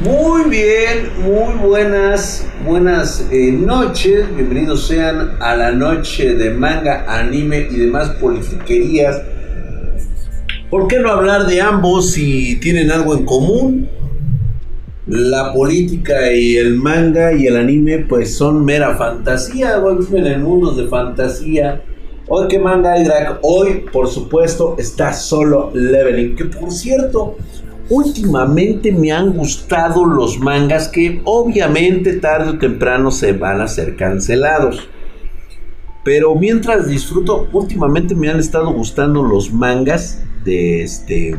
Muy bien, muy buenas, buenas eh, noches. Bienvenidos sean a la noche de manga, anime y demás politiquerías. ¿Por qué no hablar de ambos si tienen algo en común? La política y el manga y el anime pues son mera fantasía, viven en mundos de fantasía. Hoy que manga hay drag, hoy por supuesto está solo leveling, que por cierto últimamente me han gustado los mangas que obviamente tarde o temprano se van a ser cancelados. Pero mientras disfruto, últimamente me han estado gustando los mangas de este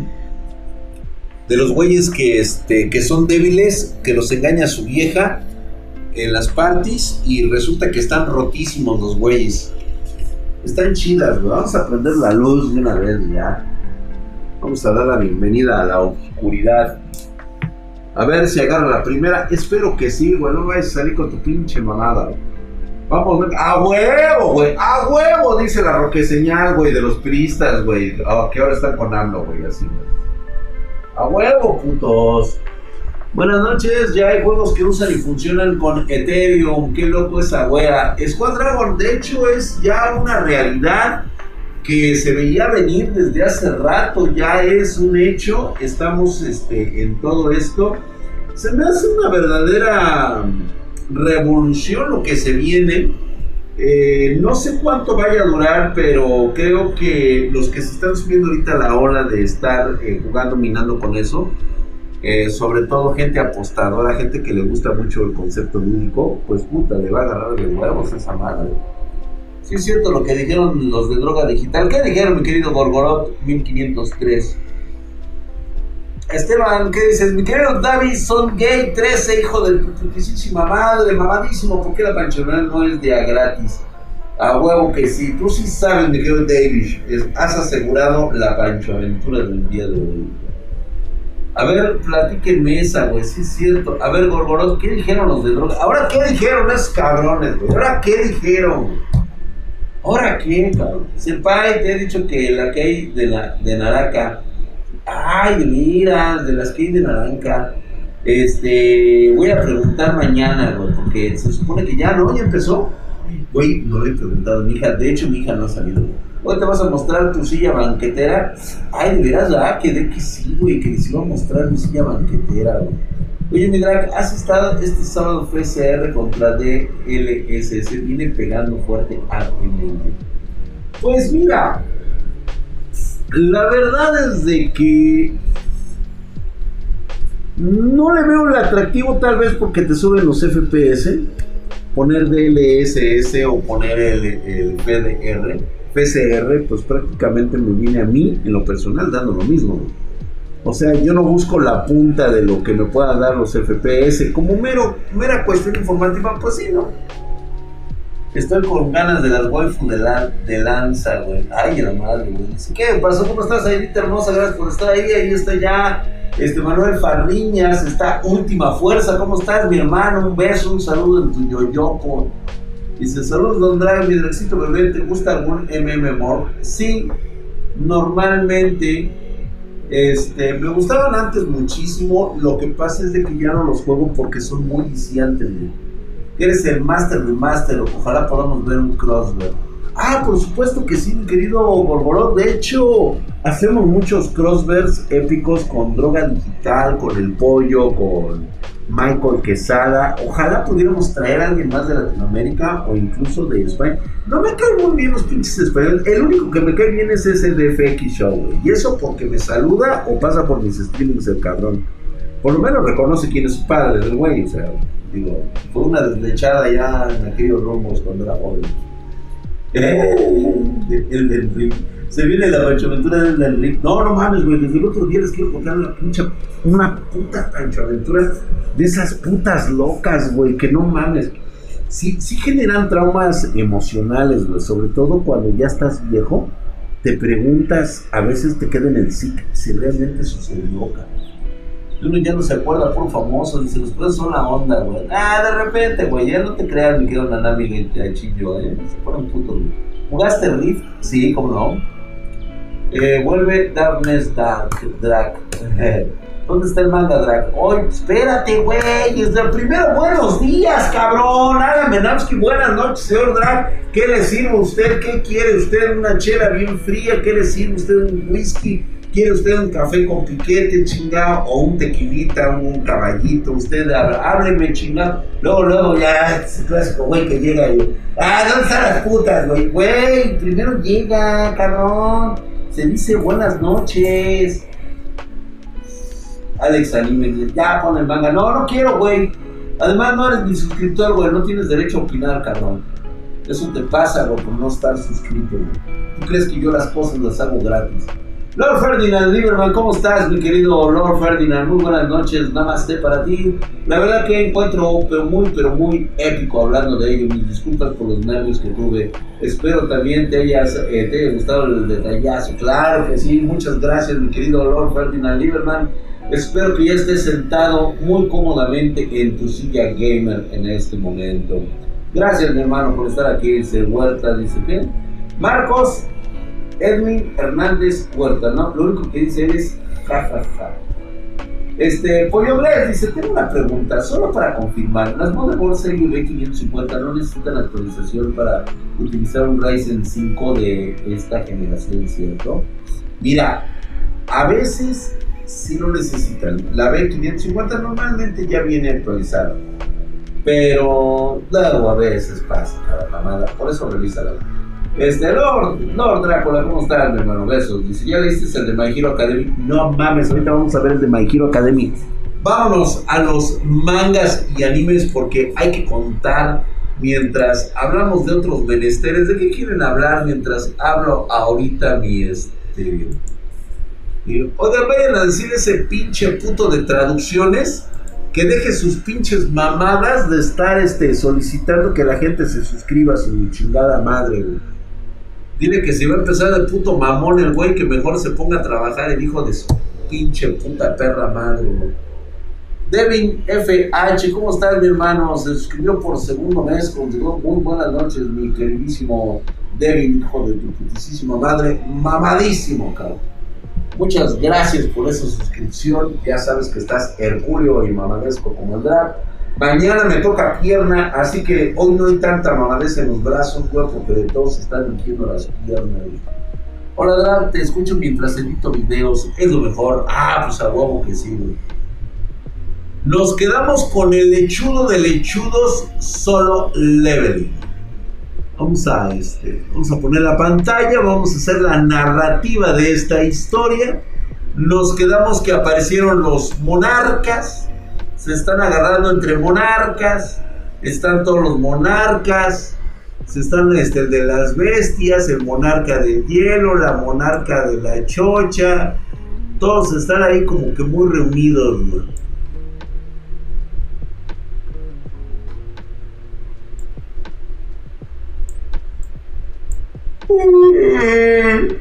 de los güeyes que este que son débiles, que los engaña su vieja en las parties y resulta que están rotísimos los güeyes. Están chidas, Vamos a prender la luz de una vez ya. Vamos a dar la bienvenida a la oscuridad. A ver si agarra la primera. Espero que sí, güey. No vayas a salir con tu pinche mamada. Vamos, a huevo, güey. A huevo, dice la roque señal, güey, de los piristas, güey. Oh, que ahora están con AMLO, güey, así, A huevo, putos. Buenas noches, ya hay juegos que usan y funcionan con Ethereum. Qué loco esa wea. Squad Dragon, de hecho, es ya una realidad que se veía venir desde hace rato, ya es un hecho, estamos este, en todo esto. Se me hace una verdadera revolución lo que se viene. Eh, no sé cuánto vaya a durar, pero creo que los que se están subiendo ahorita la hora de estar eh, jugando, minando con eso, eh, sobre todo gente apostadora, gente que le gusta mucho el concepto lúdico, pues puta, le va a agarrar de huevos esa madre. Sí es cierto lo que dijeron los de droga digital. ¿Qué dijeron, mi querido Gorgorot 1503? Esteban, ¿qué dices? Mi querido David, son gay 13, hijo de putísima madre, mamadísimo. ¿Por qué la panchonal no es de a gratis? A huevo que sí. Tú sí sabes, mi querido David. has asegurado la panchoaventura del día de hoy. A ver, platíquenme esa, güey. Sí es cierto. A ver, Gorgorot, ¿qué dijeron los de droga? ¿Ahora qué dijeron esos cabrones, güey? ¿Ahora qué dijeron, ¿Ahora qué, cabrón? Senpai, te he dicho que la que hay de, la, de Naraka. Ay, mira, de las que hay de Naranja. Este, voy a preguntar mañana, güey, porque se supone que ya, ¿no? Ya empezó. Güey, no le he preguntado a mi hija. De hecho, mi hija no ha salido. Hoy te vas a mostrar tu silla banquetera. Ay, de veras, ah, que de que sí, güey, que les iba a mostrar mi silla banquetera, güey. Oye, mi drag, has estado este sábado fue CR contra DLSS, viene pegando fuerte a. Pues mira, la verdad es de que no le veo el atractivo tal vez porque te suben los FPS, poner DLSS o poner el, el PDR, PCR, pues prácticamente me viene a mí en lo personal dando lo mismo. O sea, yo no busco la punta de lo que me pueda dar los FPS. Como mero, mera cuestión informativa, pues sí, ¿no? Estoy con ganas de las waifu de, de lanza, güey. Ay, la madre, güey. ¿Qué pasó? ¿Cómo estás, ahí, hermosa? Gracias por estar ahí. Ahí está ya este Manuel Farriñas, está Última Fuerza. ¿Cómo estás, mi hermano? Un beso, un saludo en tu yoyopo. Dice, saludos, don Dragon, mi drexito bebé. ¿Te gusta algún MM Sí, normalmente este, me gustaban antes muchísimo. Lo que pasa es de que ya no los juego porque son muy viciantes. Eres el master de master. Ojalá podamos ver un crossbar. Ah, por supuesto que sí, mi querido Borborot. De hecho, hacemos muchos crossbers épicos con droga digital, con el pollo, con Michael Quesada. Ojalá pudiéramos traer a alguien más de Latinoamérica o incluso de España. No me caen muy bien los pinches españoles. El único que me cae bien es ese DFX Show, güey. Y eso porque me saluda o pasa por mis streamings el cabrón. Por lo menos reconoce quién es su padre del güey. O sea, digo, fue una deslechada ya en aquellos rumbos cuando era joven. Eh, el del se viene la panchoaventura del Rick. No, no mames, güey. Desde el otro día les quiero contar una pincha, una puta panchoaventura de esas putas locas, güey, que no mames. Sí, sí generan traumas emocionales, güey. Sobre todo cuando ya estás viejo. Te preguntas, a veces te queda en el SIC si realmente sucedió, cabrón. Uno ya no se acuerda por famoso, dice, los puedes son la onda, güey. Ah, de repente, güey, ya no te creas, mi querido Nanami y te chillo, eh. Se ponen putos, güey. ¿Jugaste Rift? Sí, cómo no. Eh, vuelve Darkness Dark, Drag. ¿Dónde está el manga drag? Hoy, espérate, güey. Primero, buenos días, cabrón. Alan Menamsky, buenas noches, señor drag. ¿Qué le sirve a usted? ¿Qué quiere usted? ¿Una chela bien fría? ¿Qué le sirve a usted? ¿Un whisky? ¿Quiere usted un café con piquete, chingado? ¿O un tequilita, un caballito? Usted hábleme, chingado. Luego, luego, ya, ese clásico, güey, que llega y. Ah, ¿dónde están las putas, güey? Güey, primero llega, cabrón. Se dice buenas noches. Alex Anime ya pon el manga. No, no quiero, güey. Además, no eres mi suscriptor, güey. No tienes derecho a opinar, cabrón. Eso te pasa, güey, por no estar suscrito, güey. ¿Tú crees que yo las cosas las hago gratis? Lord Ferdinand Lieberman, ¿cómo estás, mi querido Lord Ferdinand? Muy buenas noches, namaste para ti. La verdad que encuentro pero muy, pero muy épico hablando de ello. Mis disculpas por los nervios que tuve. Espero también te, hayas, eh, te haya gustado el detallazo. Claro que sí, muchas gracias, mi querido Lord Ferdinand Lieberman. Espero que ya estés sentado muy cómodamente en tu silla gamer en este momento. Gracias, mi hermano, por estar aquí. Dice Huerta, dice que. Marcos Edwin Hernández Huerta, ¿no? Lo único que dice es jajaja. Ja, ja. Este, Pollo Bless dice, tengo una pregunta, solo para confirmar, las Motherboard Serie B550 no necesitan actualización para utilizar un Ryzen 5 de esta generación, ¿cierto? Mira, a veces si lo necesitan. La B550 normalmente ya viene actualizada. Pero luego a veces pasa cada mamada. Por eso revisa la este, Lord, Lord Drácula, ¿cómo estás, mi hermano? Besos. Dice, ¿ya leíste el de My Hero Academy? No mames, ahorita vamos a ver el de My Hero Academy. Vámonos a los mangas y animes porque hay que contar mientras hablamos de otros menesteres. ¿De qué quieren hablar mientras hablo ahorita mi este Oigan, vayan a decir ese pinche puto de traducciones que deje sus pinches mamadas de estar este, solicitando que la gente se suscriba a su chingada madre. Dile que si va a empezar el puto mamón el güey, que mejor se ponga a trabajar el hijo de su pinche puta perra madre. Devin FH, ¿cómo estás, mi hermano? Se suscribió por segundo mes, continuó. Muy buenas noches, mi queridísimo Devin, hijo de tu putísima madre. Mamadísimo, cabrón. Muchas gracias por esa suscripción. Ya sabes que estás hercúleo y mamadesco como el drag. Mañana me toca pierna, así que hoy no hay tanta mamadez en los brazos, güey, porque de todos están eligiendo las piernas. Hola, drag, te escucho mientras edito videos. Es lo mejor. Ah, pues a huevo que sí. Nos quedamos con el lechudo de lechudos solo leveling. Vamos a, este, vamos a poner la pantalla, vamos a hacer la narrativa de esta historia. Nos quedamos que aparecieron los monarcas, se están agarrando entre monarcas, están todos los monarcas, se están este, de las bestias, el monarca de hielo, la monarca de la chocha, todos están ahí como que muy reunidos.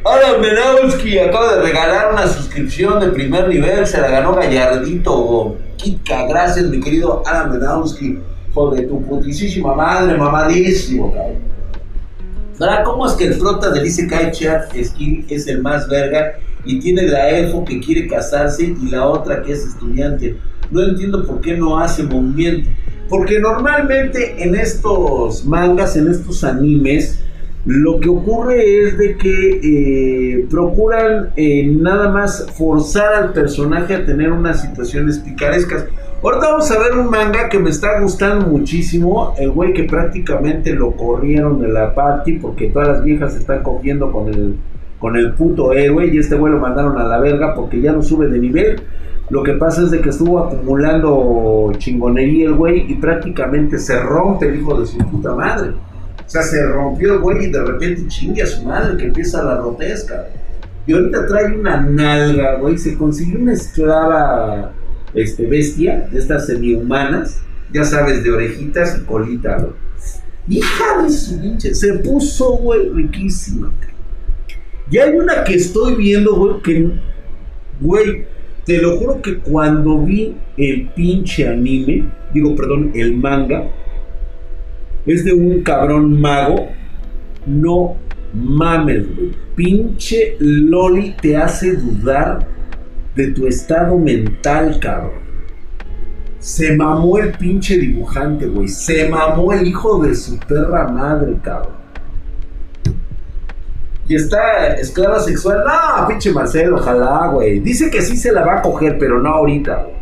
Ahora Menowski acaba de regalar una suscripción de primer nivel, se la ganó Gallardito Kitka. Gracias, mi querido Alan Menowski, de tu putísima madre, mamadísimo, cabrón. ¿Cómo es que el prota de Isekai Chat Skin es el más verga y tiene la elfo que quiere casarse y la otra que es estudiante? No entiendo por qué no hace movimiento. Porque normalmente en estos mangas, en estos animes, lo que ocurre es de que eh, procuran eh, nada más forzar al personaje a tener unas situaciones picarescas. Ahorita vamos a ver un manga que me está gustando muchísimo. El güey que prácticamente lo corrieron de la party porque todas las viejas se están cogiendo con el, con el puto héroe y este güey lo mandaron a la verga porque ya no sube de nivel. Lo que pasa es de que estuvo acumulando chingonería el güey y prácticamente se rompe el hijo de su puta madre. O sea, se rompió el güey y de repente chingue a su madre que empieza la rotesca. Y ahorita trae una nalga, güey. Se consiguió una esclava este, bestia, de estas semi-humanas, ya sabes, de orejitas y colita, güey. Hija de su pinche, se puso, güey, riquísima. Y hay una que estoy viendo, güey, que, güey, te lo juro que cuando vi el pinche anime, digo, perdón, el manga, es de un cabrón mago. No mames, güey. Pinche Loli te hace dudar de tu estado mental, cabrón. Se mamó el pinche dibujante, güey. Se mamó el hijo de su perra madre, cabrón. Y está esclava sexual. No, pinche Marcelo, ojalá, güey. Dice que sí se la va a coger, pero no ahorita, güey.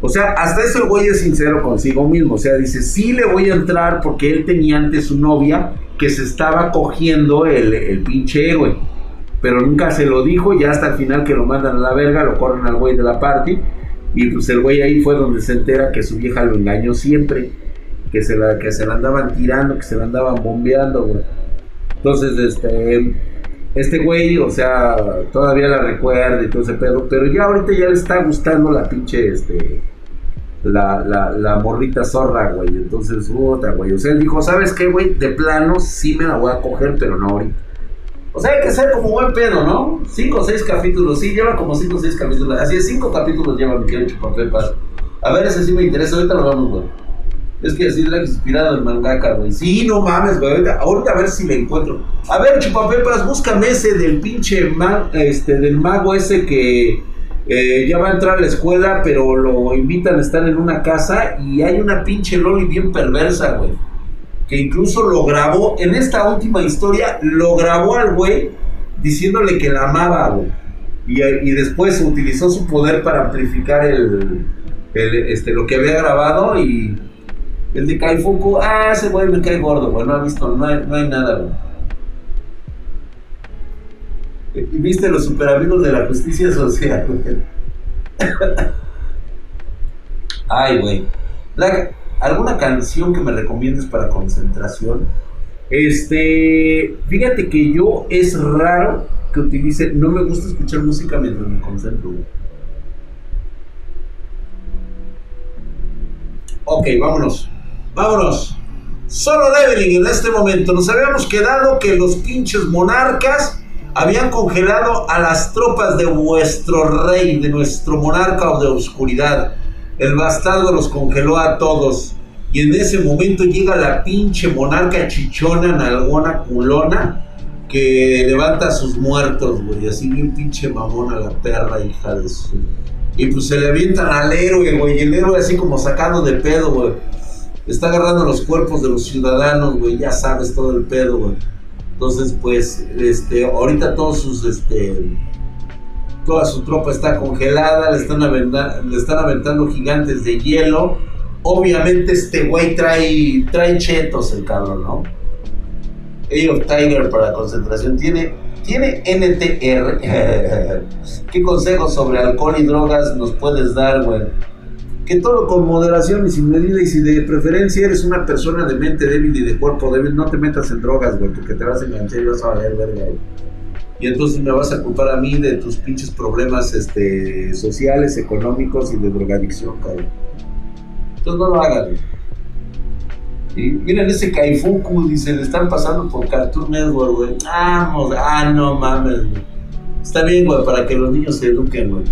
O sea, hasta eso el güey es sincero consigo mismo. O sea, dice, sí le voy a entrar porque él tenía antes su novia que se estaba cogiendo el, el pinche güey. Pero nunca se lo dijo, ya hasta el final que lo mandan a la verga, lo corren al güey de la party. Y pues el güey ahí fue donde se entera que su vieja lo engañó siempre. Que se la, que se la andaban tirando, que se la andaban bombeando, güey. Entonces, este este güey, o sea, todavía la recuerda y todo ese pedo, pero ya ahorita ya le está gustando la pinche, este, la, la, la morrita zorra, güey. Entonces, otra, güey. O sea, él dijo, ¿sabes qué, güey? De plano sí me la voy a coger, pero no ahorita. O sea, hay que ser como buen pedo, ¿no? Cinco o seis capítulos, sí, lleva como cinco o seis capítulos. Así es, cinco capítulos lleva mi querido Chupapepas. A ver, ese sí me interesa, ahorita lo vamos, güey. Es que así era inspirado en mangaka, güey. Sí, no mames, güey. Ahorita, a ver si le encuentro. A ver, chupapepas, búscame ese del pinche este, del mago ese que eh, ya va a entrar a la escuela, pero lo invitan a estar en una casa y hay una pinche loli bien perversa, güey. Que incluso lo grabó, en esta última historia, lo grabó al güey diciéndole que la amaba, güey. Y, y después utilizó su poder para amplificar el, este, lo que había grabado y el de Kaifuku, ah, ese güey me cae gordo, güey, no ha visto, no hay, no hay nada, güey. Y viste los super amigos de la justicia social. Ay, güey. ¿Alguna canción que me recomiendes para concentración? Este, fíjate que yo es raro que utilice, no me gusta escuchar música mientras me concentro. Güey. Ok, vámonos. Vámonos. Solo leveling en este momento. Nos habíamos quedado que los pinches monarcas habían congelado a las tropas de vuestro rey, de nuestro monarca de oscuridad. El bastardo los congeló a todos. Y en ese momento llega la pinche monarca chichona, nalgona, culona, que levanta a sus muertos, güey. Así bien pinche mamona la perra, hija de su. Y pues se le avientan al héroe, güey. Y el héroe así como sacando de pedo, güey está agarrando los cuerpos de los ciudadanos, güey, ya sabes todo el pedo, güey. Entonces, pues, este, ahorita todos sus, este, toda su tropa está congelada, le están, aventando, le están aventando gigantes de hielo. Obviamente este güey trae, trae chetos el cabrón, ¿no? Age of Tiger para concentración. Tiene, tiene NTR. ¿Qué consejos sobre alcohol y drogas nos puedes dar, güey? Que todo con moderación y sin medida y si de preferencia eres una persona de mente débil y de cuerpo débil, no te metas en drogas, güey, porque te vas a enganchar y vas a valer verga, güey. Y entonces me vas a culpar a mí de tus pinches problemas este, sociales, económicos y de drogadicción, cabrón. Entonces no lo hagan, güey. Y miren ese Kaifuku, dice, le están pasando por Cartoon Network, güey. Vamos, ah, no mames, güey. Está bien, güey, para que los niños se eduquen, güey.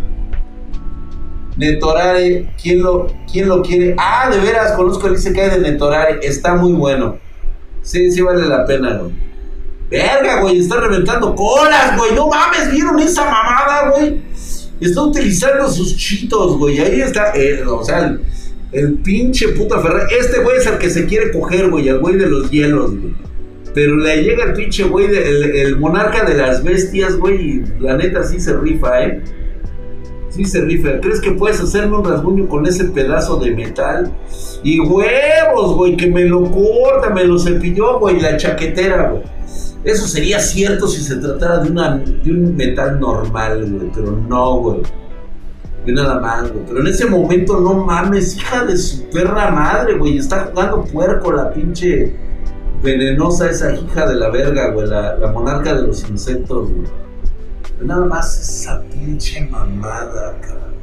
Netorare, ¿quién lo, ¿quién lo quiere? Ah, de veras, conozco el que hay de Netorare, está muy bueno. Sí, sí vale la pena, güey. Verga, güey, está reventando colas, güey. No mames, ¿vieron esa mamada, güey? Está utilizando sus chitos, güey. Ahí está, eh, o sea, el, pinche puta Ferrari. Este güey es el que se quiere coger, güey, el güey de los hielos, güey. Pero le llega el pinche güey, el, el monarca de las bestias, güey, y la neta sí se rifa, ¿eh? Sí se rifa. ¿Crees que puedes hacerme un rasguño con ese pedazo de metal? Y huevos, güey, que me lo corta, me lo cepilló, güey, la chaquetera, güey. Eso sería cierto si se tratara de, una, de un metal normal, güey, pero no, güey. De nada más, güey. Pero en ese momento, no mames, hija de su perra madre, güey. Está jugando puerco la pinche venenosa esa hija de la verga, güey. La, la monarca de los insectos, güey. Nada más esa pinche mamada, cabrón.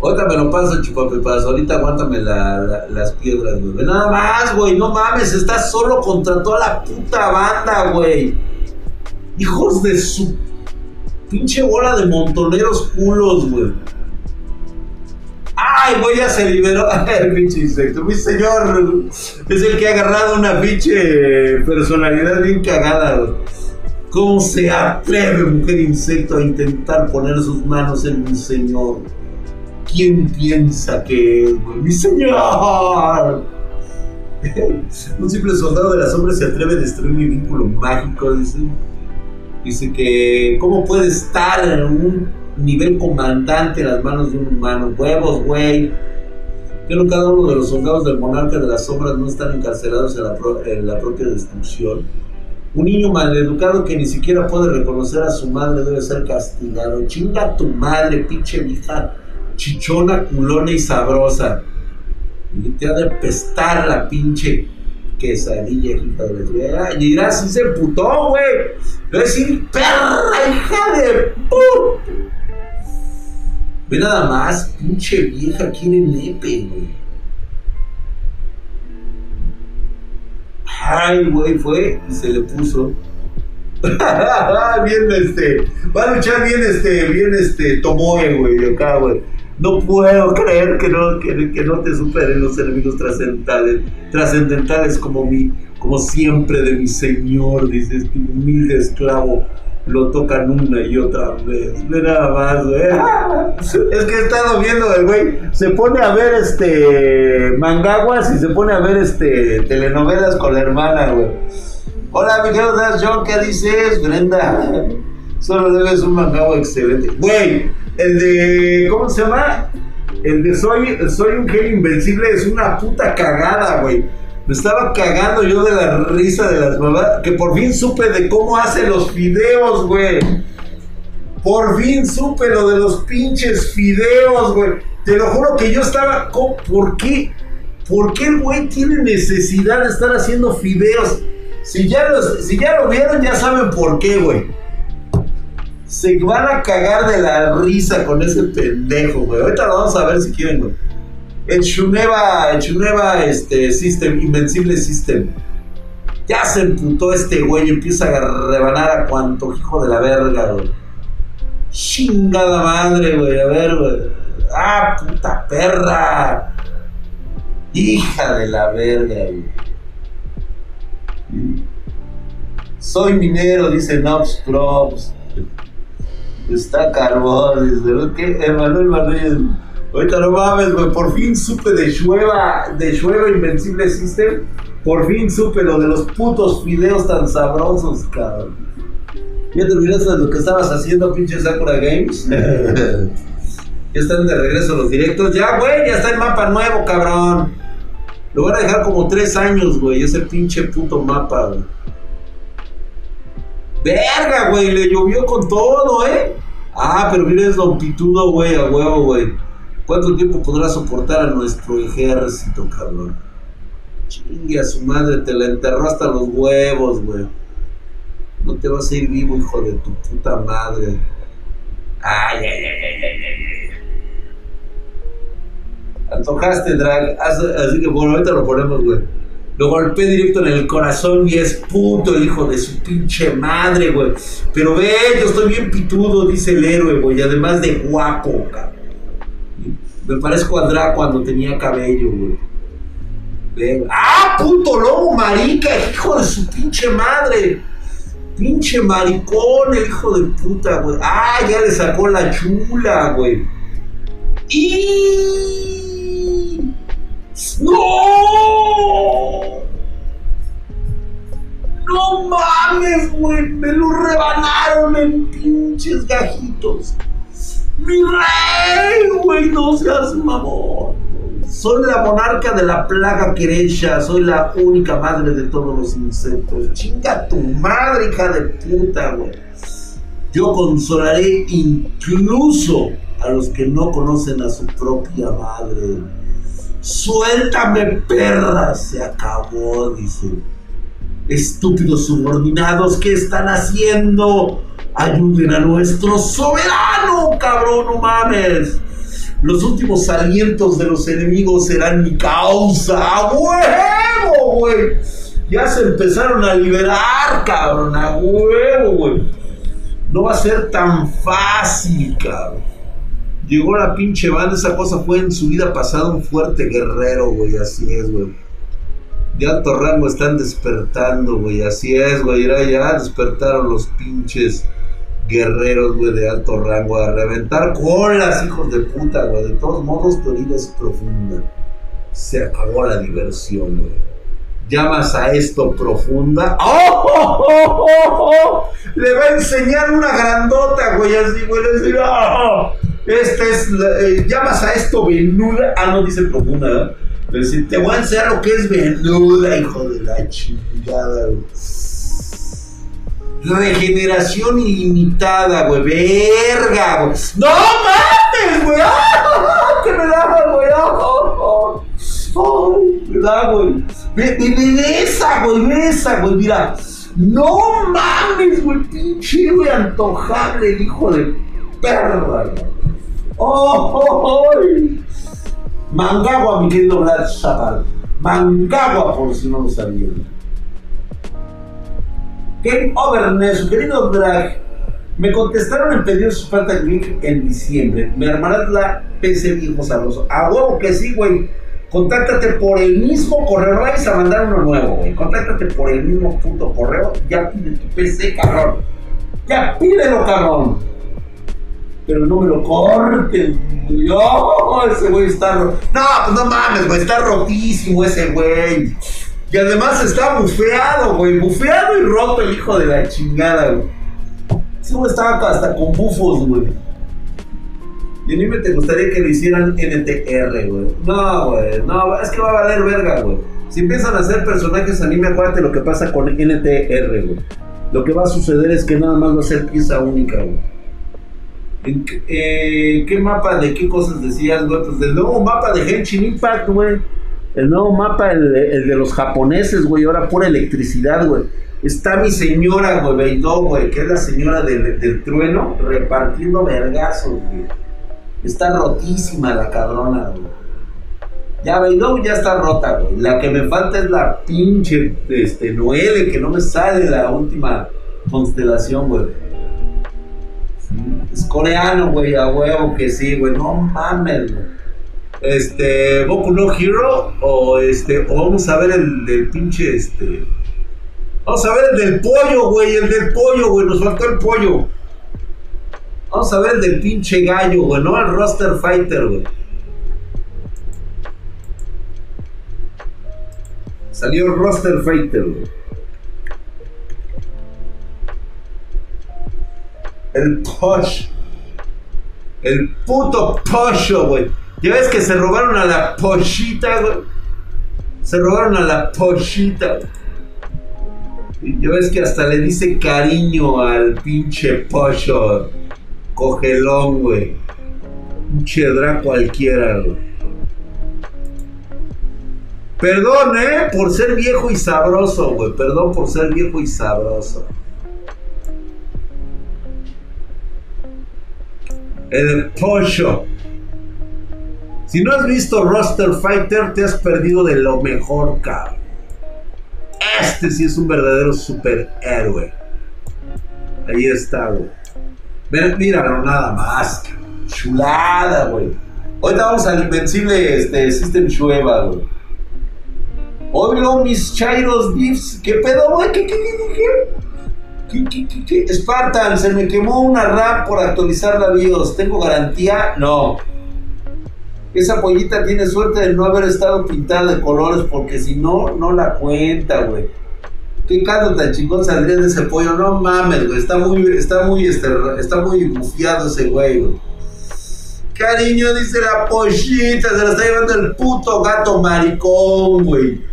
Ahorita me lo paso, chupapepas. Ahorita aguántame las piedras, güey. Nada más, güey. No mames. Estás solo contra toda la puta banda, güey. Hijos de su pinche bola de montoneros culos, güey. ¡Ay, güey, ya se liberó! El pinche insecto. Mi señor es el que ha agarrado una pinche personalidad bien cagada. ¿Cómo se atreve, mujer insecto, a intentar poner sus manos en mi señor? ¿Quién piensa que es, mi señor? Un simple soldado de las sombras se atreve a destruir mi vínculo mágico, dice. Dice que, ¿cómo puede estar en un nivel comandante en las manos de un humano? Huevos, güey. no cada uno de los soldados del monarca de las sombras no están encarcelados en la, propia destrucción. Un niño maleducado que ni siquiera puede reconocer a su madre debe ser castigado. Chinga tu madre, pinche vieja chichona, culona y sabrosa. Y te ha de pestar la pinche quesadilla, hija de la Y dirás, si se putó, güey. Decir, perra, hija de puta. Ve nada más, pinche vieja quiere nepe, güey. Ay, güey, fue y se le puso. bien, este. Va a luchar bien, este, bien, este, Tomoe, güey, acá, güey. No puedo creer que no, que, no te superen los enemigos trascendentales, trascendentales como mi, como siempre de mi señor, dices, tu humilde esclavo lo tocan una y otra vez. Ve nada más, güey. Es que he estado viendo el güey. Se pone a ver este mangaguas y se pone a ver este telenovelas con la hermana, güey. Hola, mi querido John, ¿qué dices? Brenda. Solo debes un mangagua excelente. Güey, el de. ¿Cómo se llama? El de Soy, soy un genio invencible es una puta cagada, güey. Me estaba cagando yo de la risa de las mamás. Que por fin supe de cómo hace los fideos, güey. Por fin supe lo de los pinches fideos, güey. Te lo juro que yo estaba. ¿Por qué? ¿Por qué el güey tiene necesidad de estar haciendo fideos? Si ya, si ya lo vieron, ya saben por qué, güey se van a cagar de la risa con ese pendejo, güey. Ahorita lo vamos a ver si quieren, güey. El Shuneva, el Shuneva este, System, Invencible System. Ya se emputó este güey y empieza a rebanar a cuanto hijo de la verga, güey. Chingada madre, güey. A ver, güey. Ah, puta perra. Hija de la verga, güey. Soy minero, dice Nobs Props. Está carbón, dice, ¿qué? Emanuel Manuel. Ahorita no mames, güey, por fin supe de Shueva, de Shueva Invencible System. Por fin supe lo de los putos fideos tan sabrosos, cabrón. ¿Ya terminaste de lo que estabas haciendo, pinche Sakura Games? ya están de regreso los directos. Ya, güey, ya está el mapa nuevo, cabrón. Lo van a dejar como tres años, güey, ese pinche puto mapa, güey. Verga, güey, le llovió con todo, ¿eh? Ah, pero mira, es longitudo, güey, a huevo, güey. ¿Cuánto tiempo podrá soportar a nuestro ejército, cabrón? Chingue a su madre, te la enterró hasta los huevos, güey. No te vas a ir vivo, hijo de tu puta madre. Ay, ay, ay, ay, ay, ay. Antojaste, drag. Así que bueno, ahorita lo ponemos, güey. Lo golpeé directo en el corazón y es puto hijo de su pinche madre, güey. Pero ve, yo estoy bien pitudo, dice el héroe, güey. Además de guapo, cabrón. Me parezco a Dra cuando tenía cabello, güey. ¡Ah, puto lobo marica! ¡Hijo de su pinche madre! Pinche maricón, el hijo de puta, güey. ¡Ah, ya le sacó la chula, güey! ¡Y! ¡No! ¡No mames, güey! Me lo rebanaron en pinches gajitos. ¡Mi rey, güey! No seas mamón. Soy la monarca de la plaga querecha. Soy la única madre de todos los insectos. Chinga tu madre, hija de puta, güey. Yo consolaré incluso a los que no conocen a su propia madre. Suéltame, perra. Se acabó, dice. Estúpidos subordinados, ¿qué están haciendo? Ayuden a nuestro soberano, cabrón, no mames. Los últimos alientos de los enemigos serán mi causa. ¡A huevo, güey! Ya se empezaron a liberar, cabrón. A huevo, güey. No va a ser tan fácil, cabrón. Llegó la pinche banda, esa cosa fue en su vida pasada un fuerte guerrero, güey, así es, güey. de alto rango están despertando, güey. Así es, güey. Ya despertaron los pinches guerreros, güey, de alto rango a reventar colas, hijos de puta, güey. De todos modos, tu herida es profunda. Se acabó la diversión, güey. ¿Llamas a esto profunda? ¡Oh, oh, oh, oh Le va a enseñar una grandota, güey, así, güey. Le decir, ¡oh! Este es, eh, ¿llamas a esto venuda? Ah, no dice profunda, ¿verdad? Si te voy a enseñar lo que es venuda, hijo de la chingada, güey. Regeneración ilimitada, güey. Verga, güey. ¡No mames, güey! ¡Ah! ¡Que me da, güey! ¡Ay! Me da, güey. Ve, ve, esa, güey. Ve esa, güey. Mira. No mames, güey. Pinche, güey. Antojable, hijo de perra, güey. ¡Oh, oh, oh! Mangagua, mi querido Brad. Mangagua, por si no lo sabían. Game Overness, su querido Drag. Me contestaron en pedir su falta click en diciembre. ¿Me armarás la PC viejo sabroso? A huevo que sí, güey. Contáctate por el mismo correo. Vais a mandar uno nuevo, güey. Contáctate por el mismo punto correo. Ya pide tu PC, cabrón. Ya pídelo, cabrón pero no me lo corten. Oh, ese güey está. No, pues no mames, güey, está rotísimo ese güey. Y además está bufeado, güey, bufeado y roto el hijo de la chingada, güey. Ese güey estaba hasta con bufos, güey. Y a mí me te gustaría que lo hicieran NTR, güey. No, güey, no, es que va a valer verga, güey. Si empiezan a hacer personajes anime, acuérdate lo que pasa con NTR, güey. Lo que va a suceder es que nada más va a ser pieza única, güey. ¿En eh, qué mapa de qué cosas decías, güey? Pues del nuevo mapa de Henshin Impact, güey. El nuevo mapa, el, de los japoneses, güey. Ahora pura electricidad, güey. Está mi señora, güey, Beidou, güey, que es la señora del, trueno, repartiendo vergazos, güey. Está rotísima la cabrona, güey. Ya Beidou ya está rota, güey. La que me falta es la pinche este, Noelle, que no me sale la última constelación, güey. Es coreano, güey, a huevo que sí, güey. No mames, güey. Este, Boku no Hero, o este, o vamos a ver el del pinche, este. Vamos a ver el del pollo, güey, el del pollo, güey, nos faltó el pollo. Vamos a ver el del pinche gallo, güey, no el roster fighter, güey. Salió el roster fighter, güey. El Posh. El puto Posho, güey. Ya ves que se robaron a la Poshita, güey. Se robaron a la Poshita. Ya ves que hasta le dice cariño al pinche Posho. Cogelón, güey. Pinche drag cualquiera, güey. Perdón, eh, por ser viejo y sabroso, güey. Perdón por ser viejo y sabroso. el pollo. Si no has visto Roster Fighter, te has perdido de lo mejor, cabrón. Este sí es un verdadero superhéroe. Ahí está, güey. Míralo nada más. Chulada, güey. Ahorita vamos al invencible este, System Shueva, güey. Hoy mis Chairos Gifts. ¿Qué pedo, güey? ¿Qué, qué, qué, qué? ¿Qué, Spartan, se me quemó una RAM por actualizar la BIOS. ¿Tengo garantía? No. Esa pollita tiene suerte de no haber estado pintada de colores porque si no, no la cuenta, güey. ¿Qué caldo tan chingón saldría de ese pollo? No mames, güey. Está muy, está muy, este, está muy bufiado ese güey, güey. Cariño, dice la pollita, se la está llevando el puto gato maricón, güey.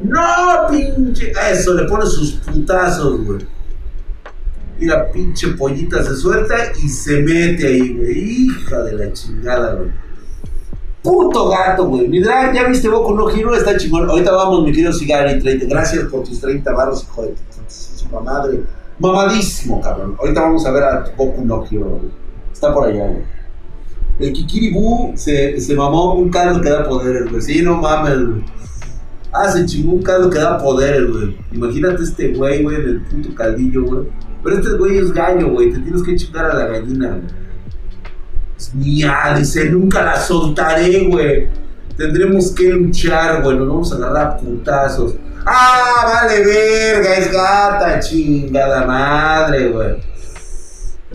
No, pinche. Eso, le pone sus putazos, güey. Y la pinche pollita se suelta y se mete ahí, güey. Hija de la chingada, güey. Puto gato, güey. Mi ya viste Boku no Hero, está chingón. Ahorita vamos, mi querido Cigari, 30. Gracias por tus 30 barros, hijo de su madre. Mamadísimo, cabrón. Ahorita vamos a ver a Boku no Hero, güey. Está por allá, güey. El Kikiribu se, se mamó un caldo que da poderes, güey. Sí, no mames, güey. Ah, se chingó un caldo que da poderes, güey. Imagínate este güey, güey, del puto caldillo, güey pero este güey es gallo, güey. Te tienes que chingar a la gallina, güey. Mía, dice, nunca la soltaré, güey. Tendremos que luchar, güey. Nos vamos a agarrar putazos. ¡Ah, vale verga! Es gata, chingada madre, güey.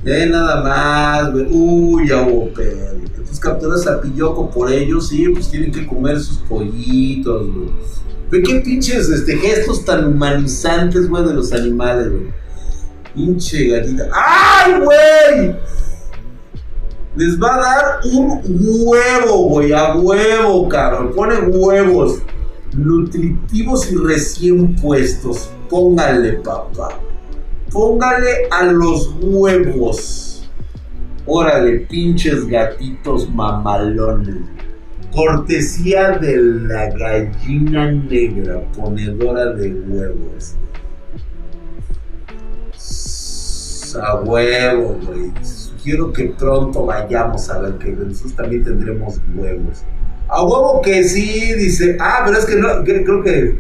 Eh, nada más, güey. Uy, ya hubo. Entonces capturas a Pilloco por ellos, sí, pues tienen que comer sus pollitos, güey. Ve qué pinches este, gestos tan humanizantes, güey, de los animales, güey. Pinche gatita. ¡Ay, güey! Les va a dar un huevo, güey, a huevo, cabrón. Pone huevos nutritivos y recién puestos. Póngale, papá. Póngale a los huevos. Órale, pinches gatitos mamalones. Cortesía de la gallina negra, ponedora de huevos. A huevo, güey. Quiero que pronto vayamos a ver que nosotros también tendremos huevos. A huevo que sí, dice. Ah, pero es que no, creo que.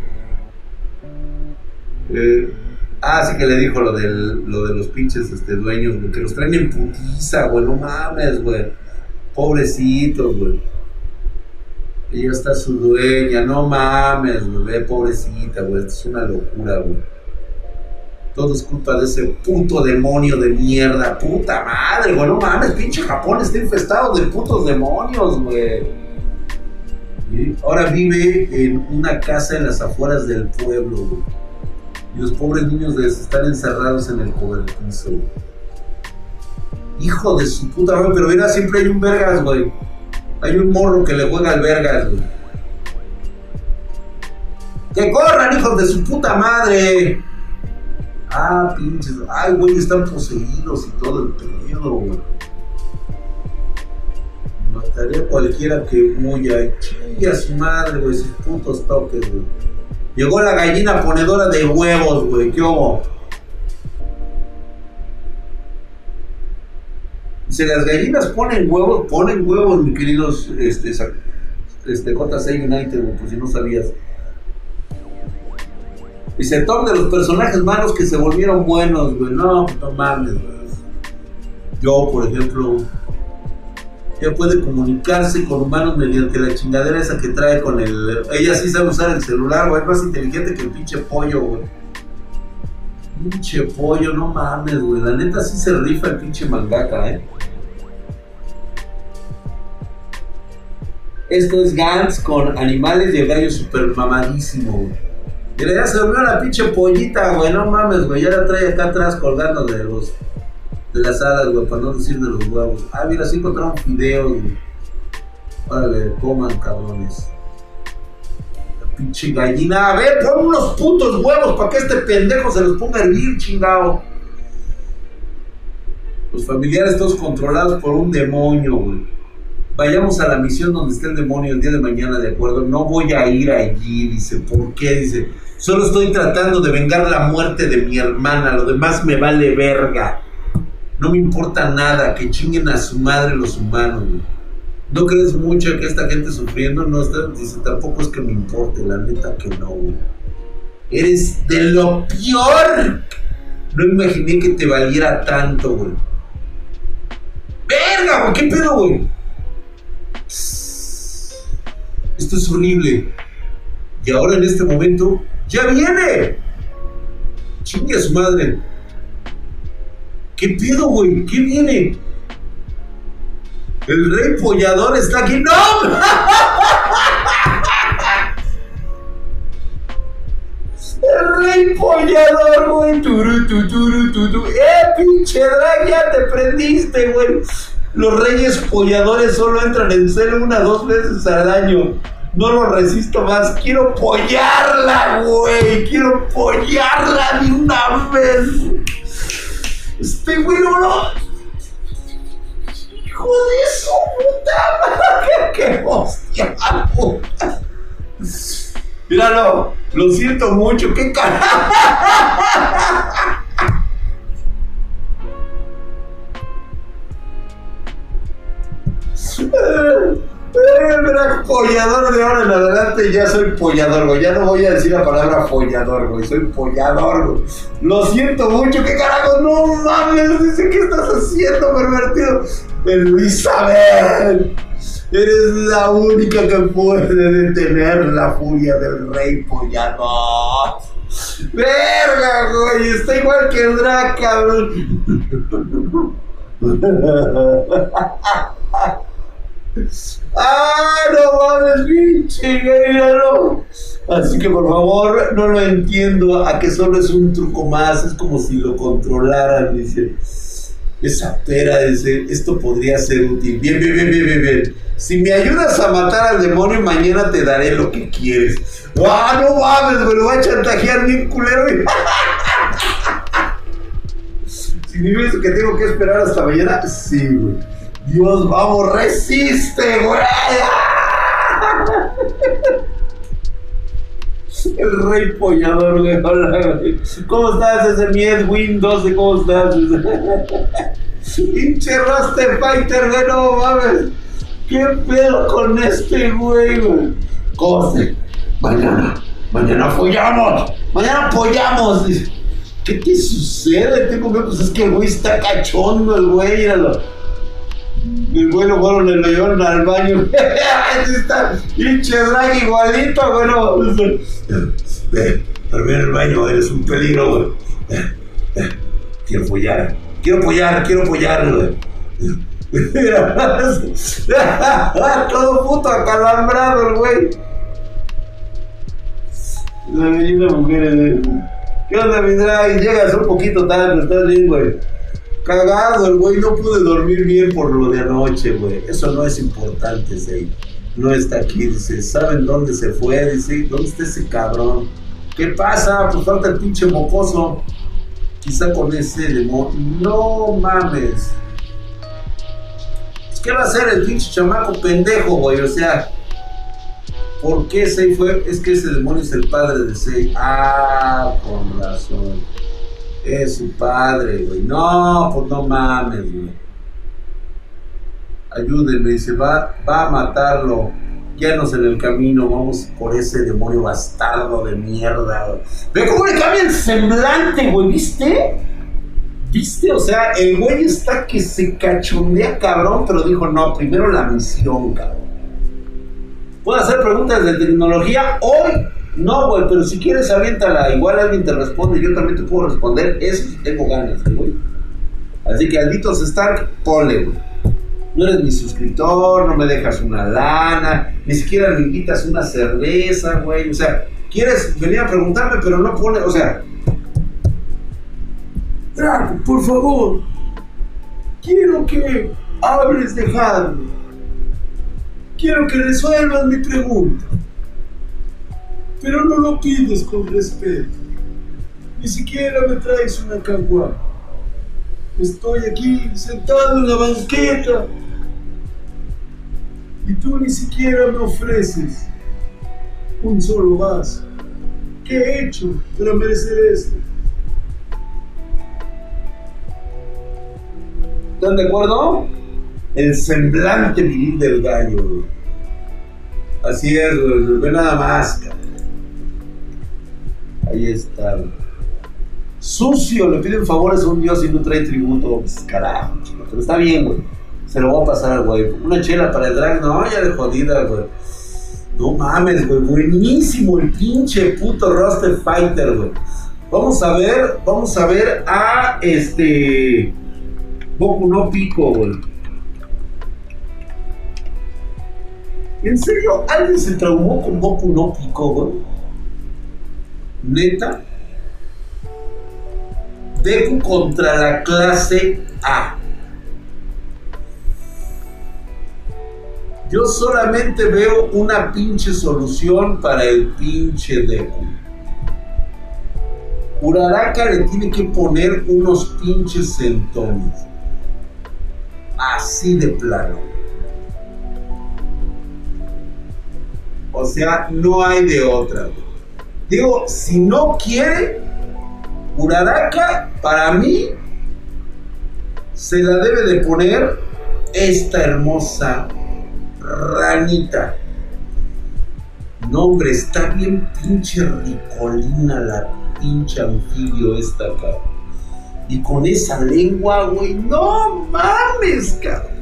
Eh, ah, sí que le dijo lo, del, lo de los pinches este, dueños, güey, que los traen en putiza, güey, no mames, güey. Pobrecitos, güey. Ella está su dueña, no mames, güey, pobrecita, güey, esto es una locura, güey. Todo es culpa de ese puto demonio de mierda, puta madre, güey, no mames, pinche Japón está infestado de putos demonios, güey. Ahora vive en una casa en las afueras del pueblo, Y los pobres niños están encerrados en el cobertizo, Hijo de su puta madre, pero mira, siempre hay un vergas, güey. Hay un morro que le juega al vergas, güey. ¡Que corran, hijos de su puta madre! Ah, pinches. Ay, güey, están poseídos y todo el pedo, güey. Mataría cualquiera que huya. Chilla su madre, güey, sus putos toques, güey. Llegó la gallina ponedora de huevos, güey. ¿Qué hubo? Si las gallinas ponen huevos, ponen huevos, mi queridos este, este J6 United, por si no sabías. Y se de los personajes malos que se volvieron buenos, güey. No, no mames, güey. Yo, por ejemplo, ella puede comunicarse con humanos mediante la chingadera esa que trae con el. Ella sí sabe usar el celular, güey. Es más inteligente que el pinche pollo, güey. Pinche pollo, no mames, güey. La neta sí se rifa el pinche mangaka, eh. Esto es Gantz con animales y el gallo super mamadísimo, güey. Y ya se durmió la pinche pollita, güey. No mames, güey. Ya la trae acá atrás colgando de los de las alas, güey, para no decir de los huevos. Ah, mira, sí encontraron fideos, güey. Órale, coman, cabrones. La pinche gallina. A ver, pon unos putos huevos para que este pendejo se los ponga a hervir, chingado. Los familiares todos controlados por un demonio, güey. Vayamos a la misión donde esté el demonio el día de mañana, ¿de acuerdo? No voy a ir allí, dice. ¿Por qué? Dice. Solo estoy tratando de vengar la muerte de mi hermana. Lo demás me vale verga. No me importa nada, que chinguen a su madre los humanos, ¿No crees mucho que esta gente sufriendo? No, dice, tampoco es que me importe, la neta que no, güey. Eres de lo peor. No imaginé que te valiera tanto, güey. ¡Verga, güey! ¿Qué pedo, güey? Esto es horrible. Y ahora en este momento, ¡ya viene! Chingue a su madre. ¿Qué pedo, güey? ¿Qué viene? El rey pollador está aquí. ¡No! El rey pollador, güey. Turu, tu, turu, tu, ¡Eh, pinche drag! Ya te prendiste, güey. Los reyes polladores solo entran en celo una dos veces al año. No lo resisto más. Quiero pollarla, güey. Quiero pollarla de una vez. Este güey no Hijo de su puta madre, qué hostia, puta. Míralo, lo siento mucho, qué carajo. de ahora en adelante, ya soy pollador, güey. Ya no voy a decir la palabra pollador, güey. Soy pollador, güey. Lo siento mucho, ¿qué carajo? No mames, dice, ¿qué estás haciendo, pervertido? Elizabeth. Eres la única que puede detener la furia del rey pollador. Verga, güey, está igual que el Drac, cabrón. ¡Ah, no mames, pinche míralo! Así que por favor, no lo entiendo, a que solo es un truco más, es como si lo controlaran, dice. Esa pera, dice, esto podría ser útil. Bien, bien, bien, bien, bien, bien. Si me ayudas a matar al demonio, mañana te daré lo que quieres. ¡Ah, no mames, me lo va a chantajear bien culero! ¿Significa que tengo que esperar hasta mañana? Sí, güey. Dios, vamos, resiste, güey. El rey pollador, güey. ¿Cómo estás, ese mi Edwin 12? ¿Cómo estás? Pinche Roster Fighter, güey, no mames. ¿Qué pedo con este güey, güey? Corte. Mañana, mañana apoyamos. Mañana apoyamos. ¿Qué te sucede? Tengo que, pues es que el güey está cachondo, el güey, míralo. El lo fueron, le llevaron al baño. está pinche drag igualito, bueno. Ve, dormir en el baño, eres un peligro, güey. Quiero apoyar, quiero apoyar, quiero apoyar, güey. Todo puto acalambrado el güey. La bellina mujer, ¿Qué onda, mi drag? Llegas un poquito tarde, estás bien, güey. Cagado, el güey no pude dormir bien por lo de anoche, güey. Eso no es importante, Zay. No está aquí, dice. ¿Saben dónde se fue? Dice, ¿dónde está ese cabrón? ¿Qué pasa? Pues falta el pinche mocoso. Quizá con ese demonio. No mames. ¿Qué va a hacer el pinche chamaco pendejo, güey? O sea, ¿por qué Sei fue? Es que ese demonio es el padre de Sei. Ah, con razón. Es su padre, güey. No, pues no mames, güey. Ayúdenme, dice, va, va a matarlo. Guíanos en el camino, vamos por ese demonio bastardo de mierda. Ve cómo le cambia el semblante, güey, ¿viste? ¿Viste? O sea, el güey está que se cachondea cabrón, pero dijo, no, primero la misión, cabrón. ¿Puedo hacer preguntas de tecnología hoy? No, güey, pero si quieres aviéntala, igual alguien te responde, yo también te puedo responder, eso tengo ganas, güey. Así que Alditos Stark, ponle, güey. No eres mi suscriptor, no me dejas una lana, ni siquiera me invitas una cerveza, güey. O sea, quieres venir a preguntarme, pero no pone, o sea, por favor, quiero que hables de Harry. Quiero que resuelvas mi pregunta. Pero no lo pides con respeto. Ni siquiera me traes una caguama. Estoy aquí sentado en la banqueta. Y tú ni siquiera me ofreces un solo vaso. ¿Qué he hecho para merecer esto? ¿Están de acuerdo? El semblante vivir del gallo. Así es, ve nada más. Ahí está. Sucio, le piden favores a un dios y no trae tributo. Pues, carajo, chico. Pero está bien, güey. Se lo voy a pasar, güey. Una chela para el drag, no, ya de jodida, güey. No mames, güey. Buenísimo el pinche puto roster fighter, güey. Vamos a ver, vamos a ver a este. Boku no Pico, güey. ¿En serio? ¿Alguien se traumó con Boku no Pico, güey? ¿Neta? Deku contra la clase A. Yo solamente veo una pinche solución para el pinche Deku. Uraraka le tiene que poner unos pinches centones. Así de plano. O sea, no hay de otra. Digo, si no quiere, Uraraka, para mí, se la debe de poner esta hermosa ranita. No, hombre, está bien pinche ricolina la pinche anfibio esta acá. Y con esa lengua, güey, no mames, cabrón.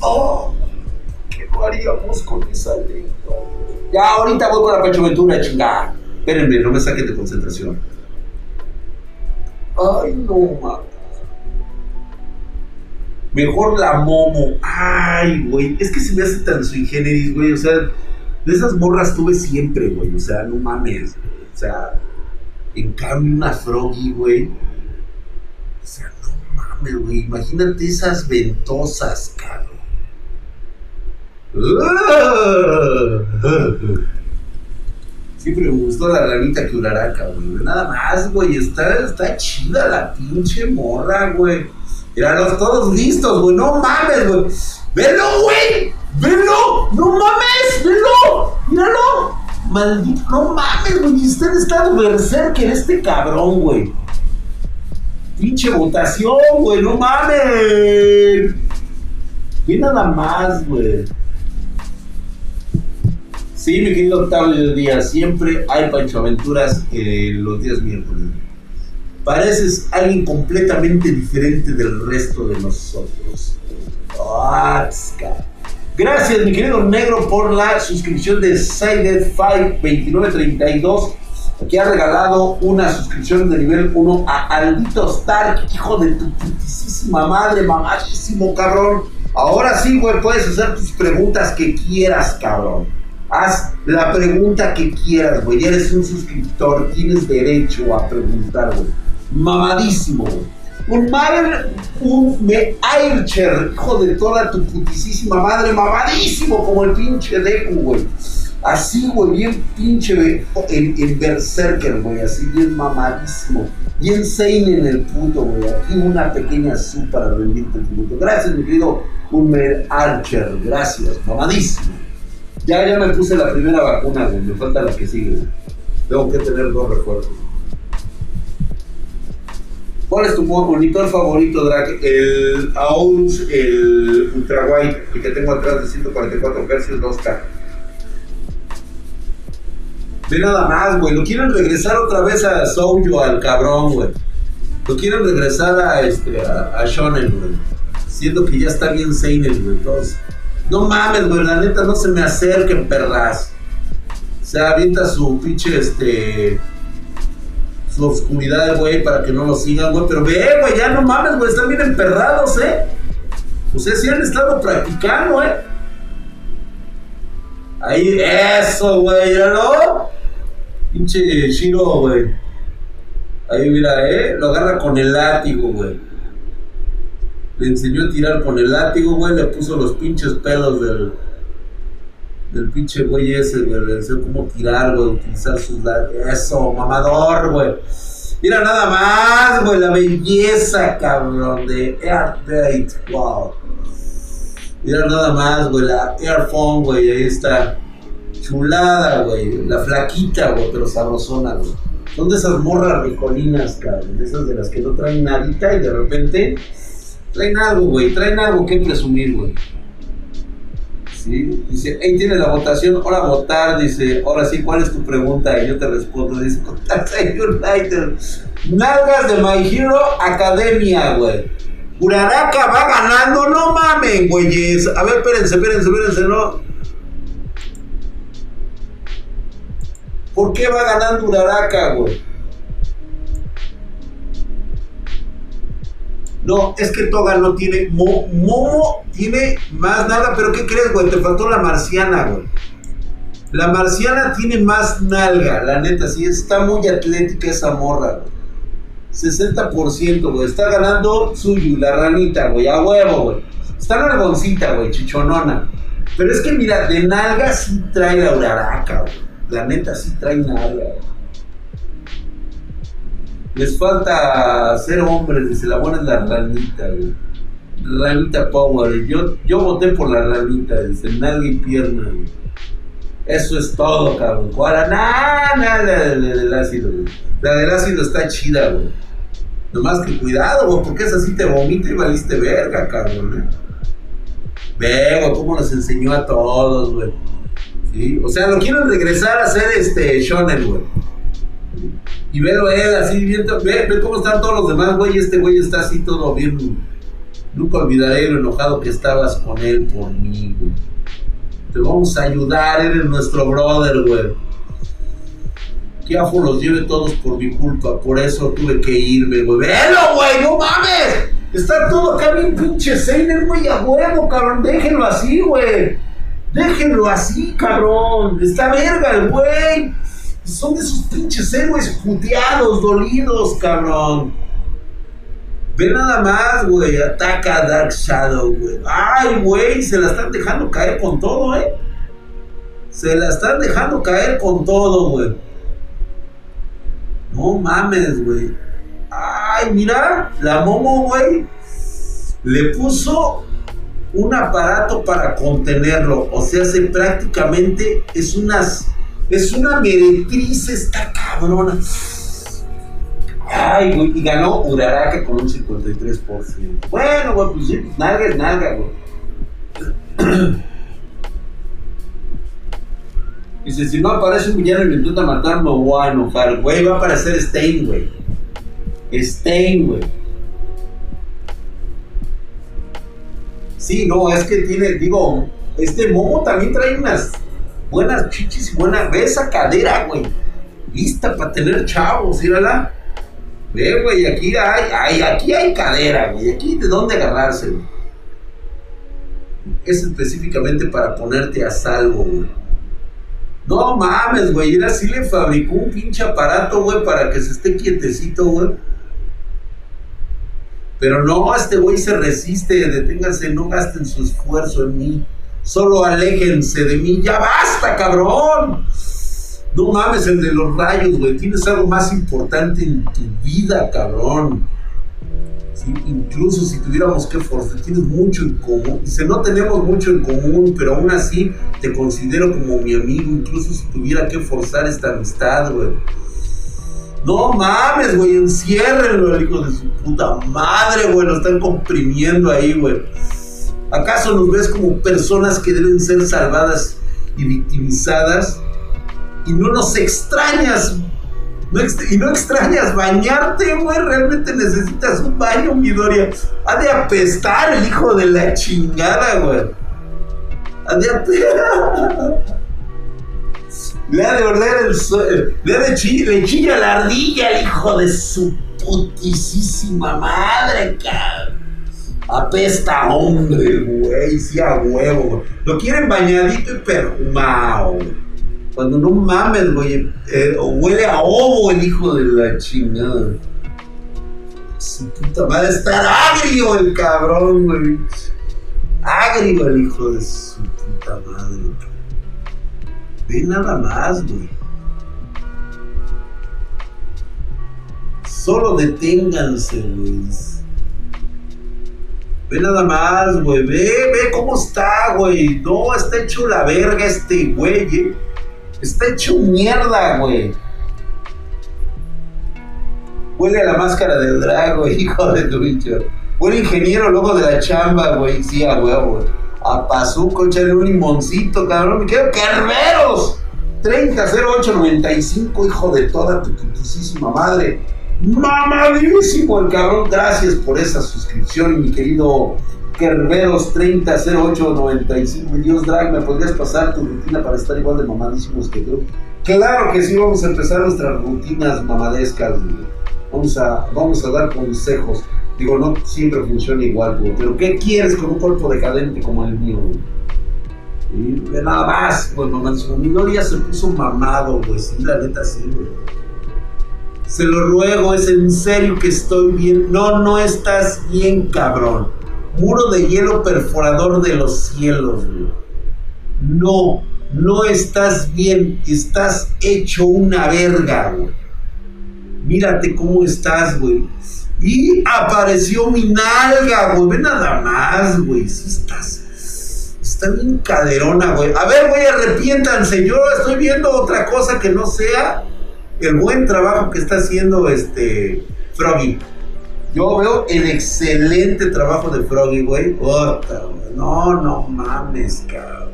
Oh, ¿qué no haríamos con esa lengua? Ya, ahorita voy con la Pancho Ventura, chingada. Espérenme, no me saquen de concentración. Ay, no, mames. Mejor la Momo. Ay, güey. Es que se me hace tan sui generis, güey. O sea, de esas morras tuve siempre, güey. O sea, no mames. O sea, en cambio, una Froggy, güey. O sea, no mames, güey. Imagínate esas ventosas, cabrón. Siempre me gustó la ranita que uraraca, güey. Nada más, güey. Está, está chida la pinche morra, güey. Miralos todos listos, güey. No mames, güey. ¡Velo, güey! ¡Velo! ¡No mames! ¡Velo! ¡Míralo! Maldito, no mames, güey. Está en estado berserker este cabrón, güey. Pinche votación, güey. No mames. Ve nada más, güey. Sí, mi querido Octavio Díaz, siempre hay Pancho Aventuras eh, los días miércoles. Pareces alguien completamente diferente del resto de nosotros. Gracias, mi querido negro, por la suscripción de Sided 52932 que ha regalado una suscripción de nivel 1 a Aldito Stark, hijo de tu putísima madre, mamásimo cabrón. Ahora sí, güey, puedes hacer tus preguntas que quieras, cabrón. Haz la pregunta que quieras, güey. Eres un suscriptor, tienes derecho a preguntar, güey. Mamadísimo, güey. Un madre, un me Aircher, hijo de toda tu putísima madre, mamadísimo como el pinche Deku, güey. Así, güey, bien pinche en, en Berserker, güey, así bien mamadísimo. Bien Seinen en el puto, güey. Aquí una pequeña sub para rendirte el tributo. Gracias, mi querido Unmer Archer. Gracias, mamadísimo. Ya, ya me puse la primera vacuna, güey. Me falta la que sigue. Tengo que tener dos refuerzos. ¿Cuál es tu monitor favorito, Drake? El AUS, el Ultra Wide, el que tengo atrás de 144 Hz 2K. Ve nada más, güey. Lo quieren regresar otra vez a Soujo, al cabrón, güey. Lo quieren regresar a, este, a, Shonen, güey. Siendo que ya está bien Seinen, güey. Todos no mames, güey, la neta, no se me acerquen, perras. Se avienta su pinche, este. Su oscuridad, güey, para que no lo sigan, güey. Pero ve, güey, ya no mames, güey, están bien emperrados, ¿eh? Ustedes sí han estado practicando, ¿eh? Ahí, eso, güey, ¿no? Pinche Shiro, güey. Ahí, mira, ¿eh? Lo agarra con el látigo, güey le enseñó a tirar con el látigo, güey, le puso los pinches pelos del, del pinche güey ese, güey, le enseñó cómo tirar, güey, utilizar sus Eso, mamador, güey. Mira nada más, güey, la belleza, cabrón, de Air wow. Mira nada más, güey, la Airphone, güey, ahí está. Chulada, güey, la flaquita, güey, pero sabrosona, güey. Son de esas morras ricolinas, cabrón, de esas de las que no traen nadita y de repente Traen algo, güey, traen algo que presumir, güey. ¿Sí? Dice, ahí tiene la votación, ahora votar, dice, ahora sí, ¿cuál es tu pregunta? Y yo te respondo, dice, Taxi United. Nalgas de My Hero Academia, güey. Uraraka va ganando, no mamen, güeyes. A ver, espérense, espérense, espérense, no. ¿Por qué va ganando Uraraka, güey? No, es que Toga no tiene. Momo tiene más nalga, pero ¿qué crees, güey? Te faltó la marciana, güey. La marciana tiene más nalga, la neta, sí, está muy atlética esa morra, güey. 60%, güey. Está ganando Suyu, la ranita, güey, a huevo, güey. Está nalgoncita, güey, chichonona. Pero es que, mira, de nalga sí trae la uraraca, güey. La neta sí trae nalga, güey. Les falta ser hombres, dice la buena es la ranita, güey. Ranita Power. Yo, yo voté por la ranita, dice, nadie y pierna, güey. Eso es todo, cabrón. ¿Cuál? Nada, nada del ácido, güey. La del ácido está chida, güey. Nomás que cuidado, güey, porque esa sí te vomita y valiste verga, cabrón, ¿eh? Ve, güey, cómo nos enseñó a todos, güey. O sea, lo quieren regresar a hacer este shonen, güey. Y velo él así, viendo, ve, ve cómo están todos los demás, güey. Este güey está así todo bien, Nunca olvidaré lo enojado que estabas con él por mí, güey. Te vamos a ayudar, eres nuestro brother, güey. Que Afo los lleve todos por mi culpa, por eso tuve que irme, güey. ¡Velo, güey! ¡No mames! Está todo acá bien pinche Seiner, güey, a huevo, cabrón. Déjenlo así, güey. Déjenlo así, cabrón. Está verga el güey. Son de esos pinches héroes juteados, dolidos, cabrón. Ve nada más, güey. Ataca a Dark Shadow, güey. Ay, güey. Se la están dejando caer con todo, eh. Se la están dejando caer con todo, güey. No mames, güey. Ay, mira. La Momo, güey. Le puso un aparato para contenerlo. O sea, se prácticamente es unas. Es una meretriz esta cabrona. Ay, güey, y ganó Uraraka con un 53%. Bueno, güey, pues sí, nalga es nalga, güey. Dice, si no aparece un villano y me intenta matar, me voy a enojar. Güey, va a aparecer Stein, güey. Stein, güey. Sí, no, es que tiene, digo, este Momo también trae unas buenas chichis y buena, ve esa cadera, güey. Lista para tener chavos, mírala. Ve, güey, aquí hay, aquí hay cadera, güey. Aquí de dónde agarrarse, güey. Es específicamente para ponerte a salvo, güey. No mames, güey. Era así le fabricó un pinche aparato, güey, para que se esté quietecito, güey. Pero no, este güey se resiste, deténganse, no gasten su esfuerzo en mí. Solo aléjense de mí. Ya basta, cabrón. No mames, el de los rayos, güey. Tienes algo más importante en tu vida, cabrón. Incluso si tuviéramos que forzar, tienes mucho en común. Dice, no tenemos mucho en común, pero aún así te considero como mi amigo, incluso si tuviera que forzar esta amistad, güey. No mames, güey, enciérrenlo, el hijo de su puta madre, güey. Lo están comprimiendo ahí, güey. ¿Acaso nos ves como personas que deben ser salvadas y victimizadas? y no nos extrañas. y no extrañas bañarte, güey. Realmente necesitas un baño, Midoriya. Ha de apestar el hijo de la chingada, güey. Ha de. Le ha de ordenar el Le ha de chilla, le chilla la ardilla el hijo de su putisísima madre, cabrón. Apesta hombre, güey. Sí, a huevo, Lo quieren bañadito y perfumado. Cuando no mames, güey. Eh, huele a ovo el hijo de la chingada. Su puta madre, está agrio el cabrón, güey. Agrio el hijo de su puta madre. Ve nada más, güey. Solo deténganse, güey. Ve nada más, güey. Ve, ve cómo está, güey. No, está hecho la verga este güey, eh. Está hecho mierda, güey. Huele a la máscara del drago, hijo de tu bicho. Huele ingeniero loco de la chamba, güey. Sí, a huevo, A Pazuco, echarle un limoncito, cabrón. Me quiero carneros. 300895, hijo de toda tu putísima madre. Mamadísimo el cabrón. Gracias por esa suscripción, mi querido Kerberos 300895. Dios Drag, ¿me podrías pasar tu rutina para estar igual de mamadísimos que tú? Claro que sí, vamos a empezar nuestras rutinas mamadescas. Vamos a, vamos a dar consejos. Digo, no siempre funciona igual, pero ¿qué quieres con un cuerpo decadente como el mío? Y nada más, pues mamadísimo. Mi ya se puso mamado, pues sí, la neta sí, güey. Se lo ruego, es en serio que estoy bien. No, no estás bien, cabrón muro de hielo perforador de los cielos, No, no estás bien, estás hecho una verga, güey. Mírate cómo estás, güey. Y apareció mi nalga, güey. Ve nada más, güey. Si estás. Está bien caderona, güey. A ver, güey, arrepiéntanse. Yo estoy viendo otra cosa que no sea el buen trabajo que está haciendo este Froggy. Yo veo el excelente trabajo de Froggy, güey. No, no mames, cabrón.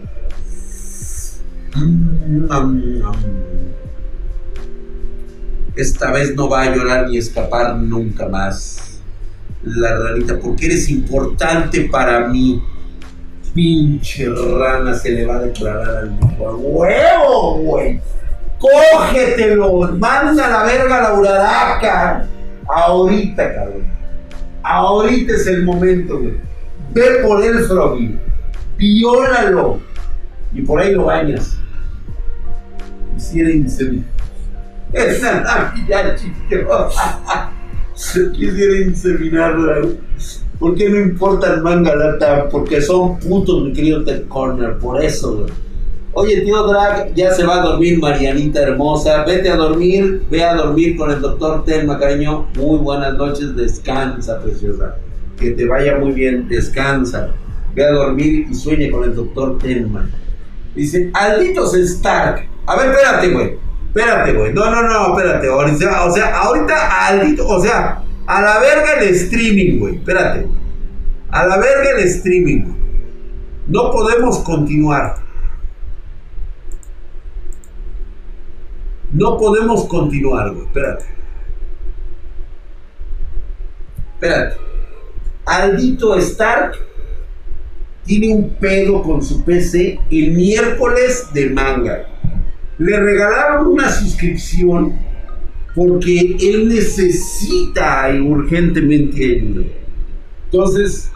Esta vez no va a llorar ni escapar nunca más. la ranita, porque eres importante para mí. Pinche rana se le va a declarar al hijo. ¡Huevo, güey! ¡Cógetelo! ¡Manda la verga la uraraca! Ahorita, cabrón. Ahorita es el momento, güey. Ve por él, Froggy. Viólalo. Y por ahí lo bañas. Quisiera inseminación. Esa Navidad chistosa. Quisiera inseminarla. ¿Por qué no importa el manga lata? Porque son putos, mi querido Ted Corner. Por eso, güey. Oye, tío Drag, ya se va a dormir Marianita hermosa. Vete a dormir, ve a dormir con el doctor Telma, cariño. Muy buenas noches, descansa, preciosa. Que te vaya muy bien, descansa. Ve a dormir y sueñe con el doctor Telma. Dice, Alditos Stark. A ver, espérate, güey. Espérate, güey. No, no, no, espérate. O sea, ahorita Aldito, o sea, a la verga el streaming, güey. Espérate. A la verga el streaming. No podemos continuar. No podemos continuar, güey. Espérate. Espérate. Aldito Stark tiene un pedo con su PC el miércoles de manga. Le regalaron una suscripción porque él necesita urgentemente ayuda. Entonces,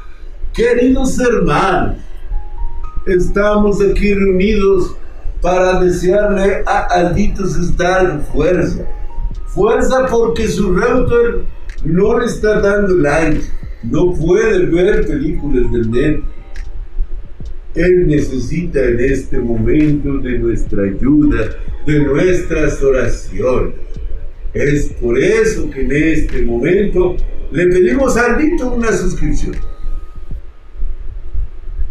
queridos hermanos, estamos aquí reunidos para desearle a Alditos Star fuerza. Fuerza porque su router no le está dando like, no puede ver películas del net. Él necesita en este momento de nuestra ayuda, de nuestras oraciones. Es por eso que en este momento le pedimos a Aldito una suscripción.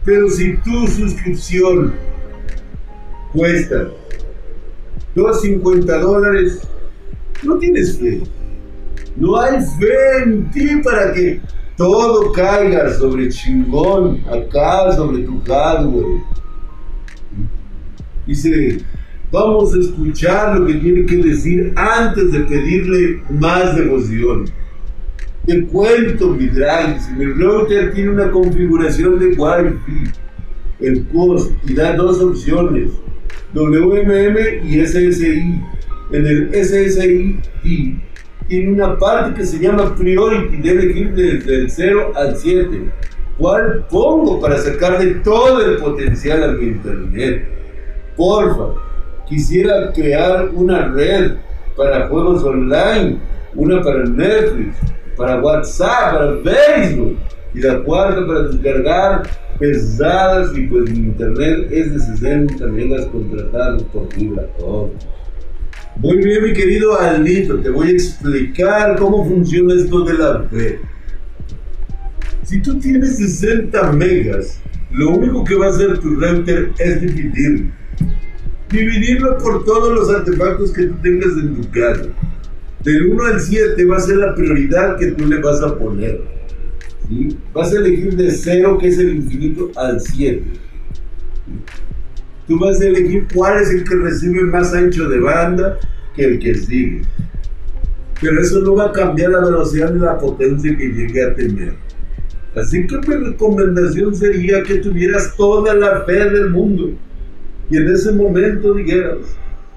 Pero si tu suscripción cuesta 2.50 dólares, no tienes fe. No hay fe en ti para que todo caiga sobre chingón, acá sobre tu hardware. Dice, vamos a escuchar lo que tiene que decir antes de pedirle más devoción. Te cuento, mi drag, si mi router tiene una configuración de Wi-Fi, el post y da dos opciones WMM y SSI. En el SSI tiene una parte que se llama Priority, debe ir desde el 0 al 7. ¿Cuál pongo para sacarle todo el potencial a mi internet? Porfa, quisiera crear una red para juegos online, una para Netflix, para WhatsApp, para Facebook, y la cuarta para descargar pesadas y pues internet es de 60 megas contratados por fibra Muy bien, mi querido Alito, te voy a explicar cómo funciona esto de la fe. Si tú tienes 60 megas, lo único que va a hacer tu router es dividirlo. Dividirlo por todos los artefactos que tú tengas en tu casa. Del 1 al 7 va a ser la prioridad que tú le vas a poner. Vas a elegir de 0, que es el infinito, al 7. Tú vas a elegir cuál es el que recibe más ancho de banda que el que sigue. Pero eso no va a cambiar la velocidad ni la potencia que llegue a tener. Así que mi recomendación sería que tuvieras toda la fe del mundo y en ese momento dijeras,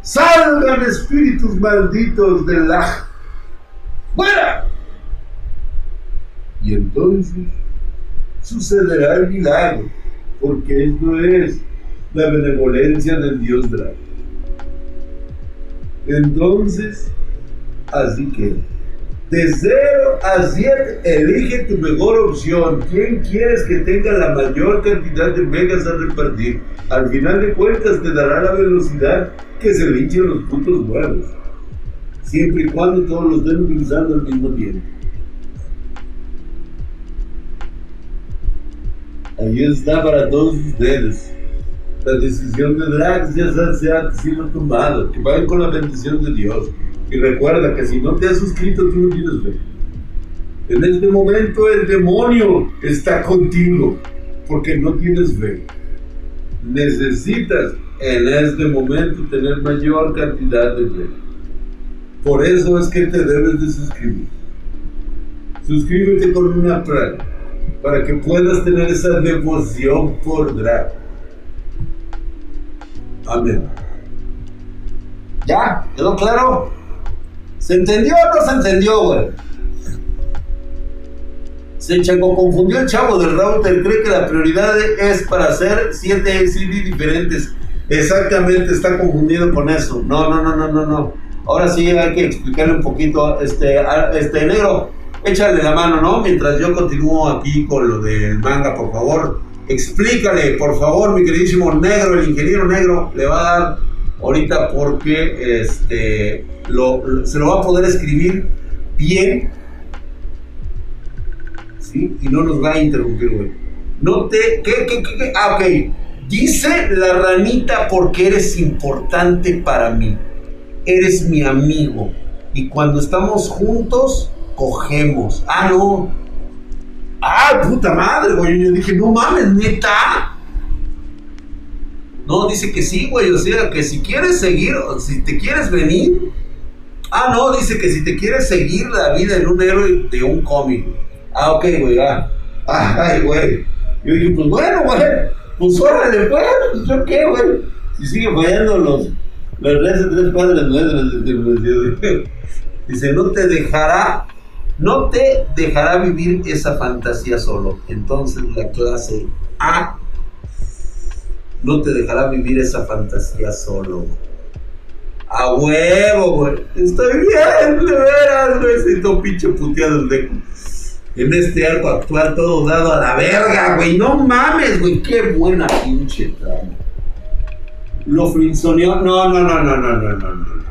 salgan espíritus malditos del la... ¡Fuera! Y entonces sucederá el milagro, porque esto es la benevolencia del Dios Dragón. Entonces, así que, de 0 a 7, elige tu mejor opción. ¿Quién quieres que tenga la mayor cantidad de megas a repartir? Al final de cuentas te dará la velocidad que se le los puntos buenos. Siempre y cuando todos los estén utilizando al mismo tiempo. Ahí está para todos ustedes. La decisión de Drax ya se ha sido tomada. Que vayan con la bendición de Dios. Y recuerda que si no te has suscrito, tú no tienes fe. En este momento el demonio está contigo porque no tienes fe. Necesitas en este momento tener mayor cantidad de fe. Por eso es que te debes de suscribir. Suscríbete con una Prime para que puedas tener esa devoción por drag. Amén. ¿Ya? ¿Quedó claro? ¿Se entendió o no se entendió, güey? Se chaco confundió el chavo del router, cree que la prioridad es para hacer 7 CD diferentes. Exactamente, está confundido con eso. No, no, no, no, no, no. Ahora sí hay que explicarle un poquito, este, este negro, échale la mano, ¿no? Mientras yo continúo aquí con lo del manga, por favor. Explícale, por favor, mi queridísimo negro, el ingeniero negro, le va a dar ahorita porque este, lo, se lo va a poder escribir bien. ¿Sí? Y no nos va a interrumpir, güey. No te. ¿Qué, qué, qué, qué? Ah, ok. Dice la ranita porque eres importante para mí. Eres mi amigo. Y cuando estamos juntos, cogemos. Ah, no. Ah, puta madre, güey. Yo dije, no mames, neta. No, dice que sí, güey. O sea, que si quieres seguir, si te quieres venir. Ah, no, dice que si te quieres seguir la vida en un héroe de un cómic. Ah, ok, güey, ah. Ay, güey. Yo dije, pues bueno, güey. Pues órale, pues. pues ¿Yo qué, güey? Si sigue fallando los. Los tres padres nuestros. Dice, no te dejará no te dejará vivir esa fantasía solo. Entonces la clase A no te dejará vivir esa fantasía solo. A huevo, güey. Estoy bien, de veras, güey. Siento pinche puteado de en este arco actual todo dado a la verga, güey. No mames, güey. Qué buena pinche trama. Lo frinzoneó. No, no, no, no, no, no, no, no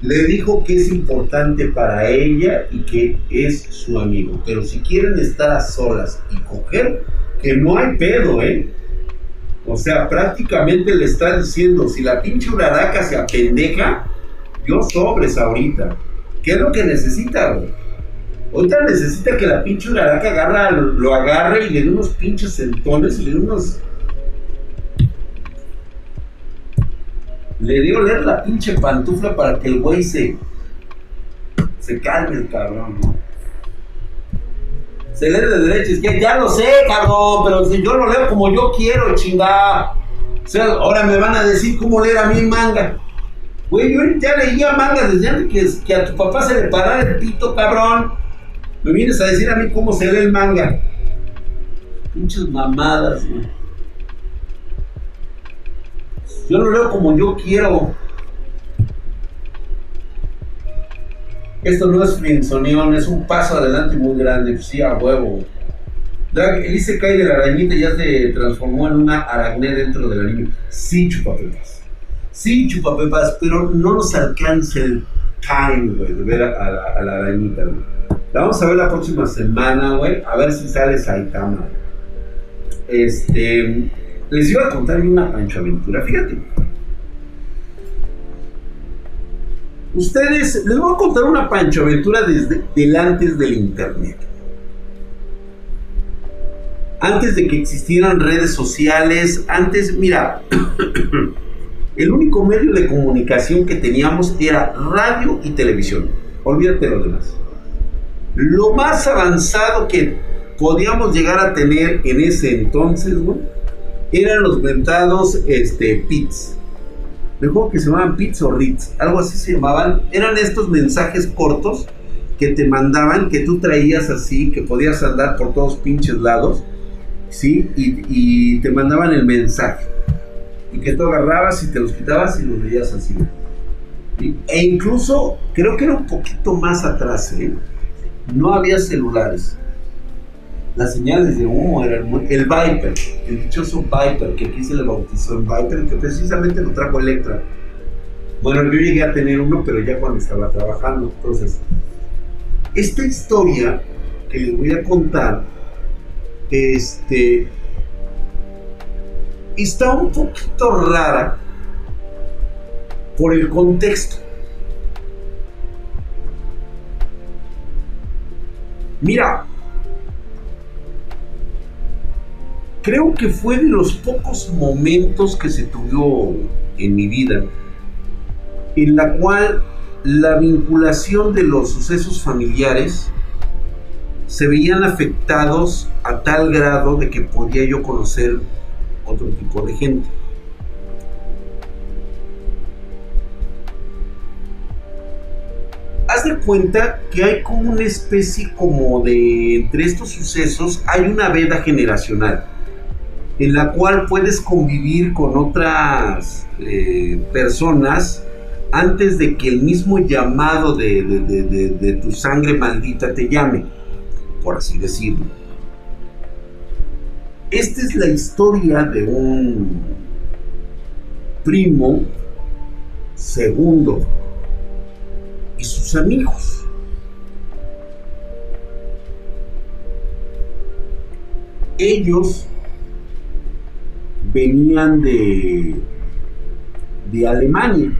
le dijo que es importante para ella y que es su amigo. Pero si quieren estar a solas y coger, que no hay pedo, ¿eh? O sea, prácticamente le está diciendo, si la pinche uraraca se apendeja, yo sobres ahorita. ¿Qué es lo que necesita, güey? Ahorita necesita que la pinche uraraca agarra, lo agarre y le dé unos pinches sentones y le dé unos Le dio leer la pinche pantufla para que el güey se. Se calme el cabrón. Se lee de derecha izquierda. Ya lo sé, cabrón, pero si yo lo leo como yo quiero, chingada. O sea, ahora me van a decir cómo leer a mí manga. Güey, yo ya leía manga desde antes que, que a tu papá se le parara el pito, cabrón. Me vienes a decir a mí cómo se lee el manga. Pinches mamadas, güey. Yo lo leo como yo quiero. Esto no es frienzonión, es un paso adelante muy grande. sí, a huevo. Drag, el cae de la arañita ya se transformó en una aracné dentro del anime. Sí, chupapepas. Sí, chupapepas, pero no nos alcanza el time, güey, de ver a, la, arañita, güey. La vamos a ver la próxima semana, güey. A ver si sale Saitama. Este les iba a contar una Pancho Aventura, fíjate. Ustedes, les voy a contar una Pancho Aventura desde del antes del internet. Antes de que existieran redes sociales, antes, mira, el único medio de comunicación que teníamos era radio y televisión. Olvídate de lo demás. Lo más avanzado que podíamos llegar a tener en ese entonces, güey, eran los mentados este, pits. Mejor que se llamaban pits o Ritz, algo así se llamaban. Eran estos mensajes cortos que te mandaban, que tú traías así, que podías andar por todos pinches lados, ¿sí? Y, te mandaban el mensaje. Y que tú agarrabas y te los quitabas y los veías así. E incluso, creo que era un poquito más atrás, ¿eh? No había celulares las señales de humo eran el Viper, el dichoso Viper, que aquí se le bautizó en Viper, que precisamente lo trajo Electra. Bueno, yo llegué a tener uno, pero ya cuando estaba trabajando. Entonces, esta historia que les voy a contar, este, está un poquito rara por el contexto. Mira, creo que fue de los pocos momentos que se tuvo en mi vida en la cual la vinculación de los sucesos familiares se veían afectados a tal grado de que podía yo conocer otro tipo de gente. Haz de cuenta que hay como una especie como de, entre estos sucesos, hay una veda generacional en la cual puedes convivir con otras eh, personas antes de que el mismo llamado de, tu sangre maldita te llame, por así decirlo. Esta es la historia de un primo segundo y sus amigos. Ellos venían de, de Alemania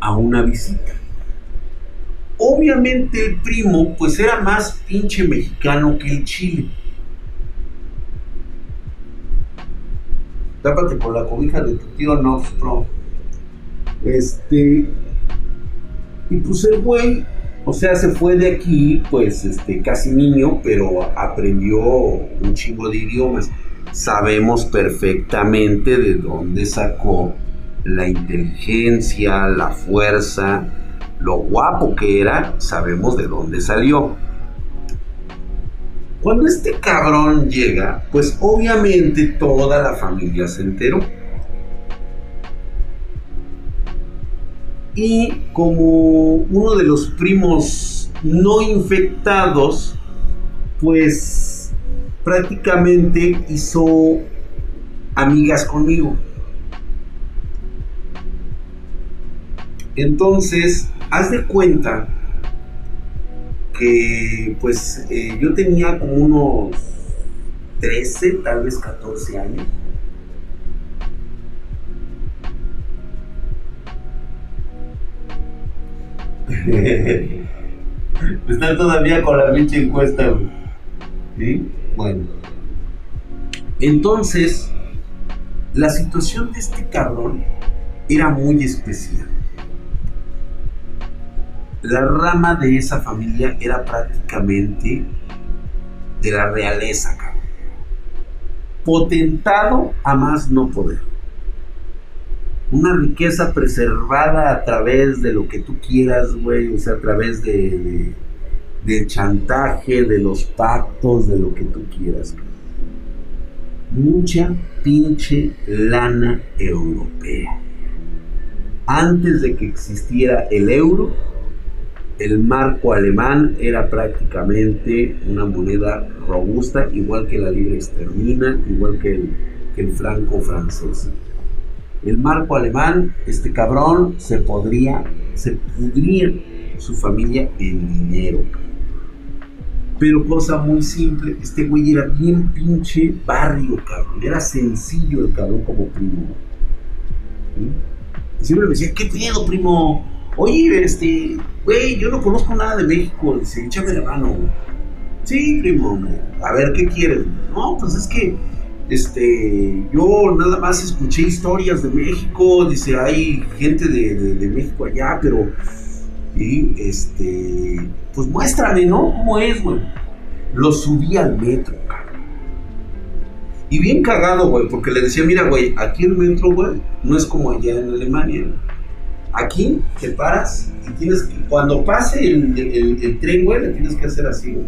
a una visita. Obviamente el primo pues era más pinche mexicano que el chile. Tápate por la cobija de tu tío Nostro. Este. Y pues el güey, o sea, se fue de aquí, pues, este, casi niño, pero aprendió un chingo de idiomas. Sabemos perfectamente de dónde sacó la inteligencia, la fuerza, lo guapo que era, sabemos de dónde salió. Cuando este cabrón llega, pues obviamente toda la familia se enteró. Y como uno de los primos no infectados, pues prácticamente hizo amigas conmigo. Entonces, haz de cuenta que pues eh, yo tenía como unos 13, tal vez 14 años. Están todavía con la pinche encuesta, ¿Sí? Bueno. Entonces, la situación de este cabrón era muy especial la rama de esa familia era prácticamente de la realeza, cabrón. Potentado a más no poder. Una riqueza preservada a través de lo que tú quieras, güey, o sea, a través de, del chantaje, de los pactos, de lo que tú quieras. Mucha pinche lana europea. Antes de que existiera el euro, el marco alemán era prácticamente una moneda robusta, igual que la libra esterlina, igual que el, franco francés. El marco alemán, este cabrón, se podría, se pudría su familia en dinero. Pero cosa muy simple, este güey era bien pinche barrio, cabrón. Era sencillo el cabrón como primo. Y siempre me decía, ¿qué pedo, primo? Oye, este, güey, yo no conozco nada de México. Dice, échame la mano, Sí, primo, a ver, ¿qué quieres? No, pues es que, este, yo nada más escuché historias de México. Dice, hay gente de, México allá, pero, y, este, pues muéstrame, ¿no? ¿Cómo es, güey? Lo subí al metro, cabrón. Y bien cagado, güey, porque le decía, mira, güey, aquí el metro, güey, no es como allá en Alemania, Aquí te paras y tienes que, cuando pase el, tren, güey, le tienes que hacer así, güey.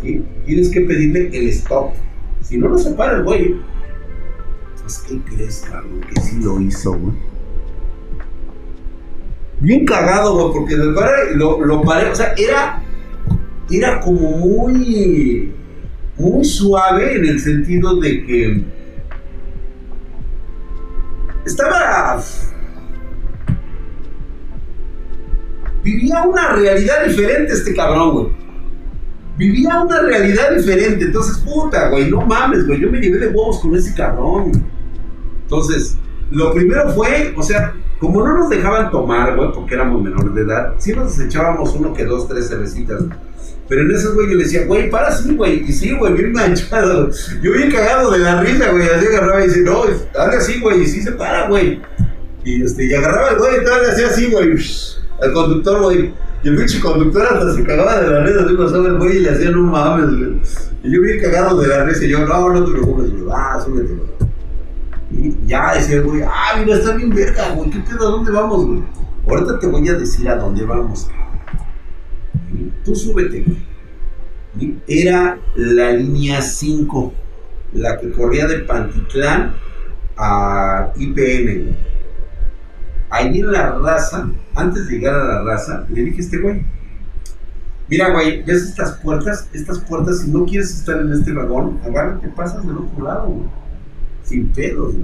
¿Sí? Tienes que pedirle el stop. Si no, no se para el güey. Pues, ¿qué crees, cabrón? Que sí lo hizo, güey. Bien cagado, güey, porque lo, lo paré, o sea, era, era como muy, muy suave en el sentido de que estaba vivía una realidad diferente este cabrón, güey. Vivía una realidad diferente. Entonces, puta, güey, no mames, güey. Yo me llevé de huevos con ese cabrón. Entonces, lo primero fue, o sea, como no nos dejaban tomar, güey, porque éramos menores de edad, sí nos echábamos uno que dos, tres cervecitas, Pero en esas, güey, yo le decía, güey, para así, güey. Y sí, güey, bien manchado. Yo bien cagado de la risa, güey. Así agarraba y dice, no, dale así, güey. Y sí se para, güey. Y, este, y agarraba el güey y le hacía así, güey al conductor, güey. Y el pinche conductor hasta se cagaba de la risa, así pasaba el güey y le hacía no mames, güey. Y yo vi cagado de la risa y yo, no, no te preocupes, güey, ah, súbete, güey. Ya decía güey, ah, mira, está bien verga, güey, ¿qué pedo? ¿A dónde vamos, güey? Ahorita te voy a decir a dónde vamos, Tú súbete, güey. Era la línea 5, la que corría de Pantitlán a güey. Ahí en la raza, antes de llegar a la raza, le dije a este güey, mira güey, ves estas puertas, estas puertas, si no quieres estar en este vagón, agárrate, pasas del otro lado, güey. Sin pedos.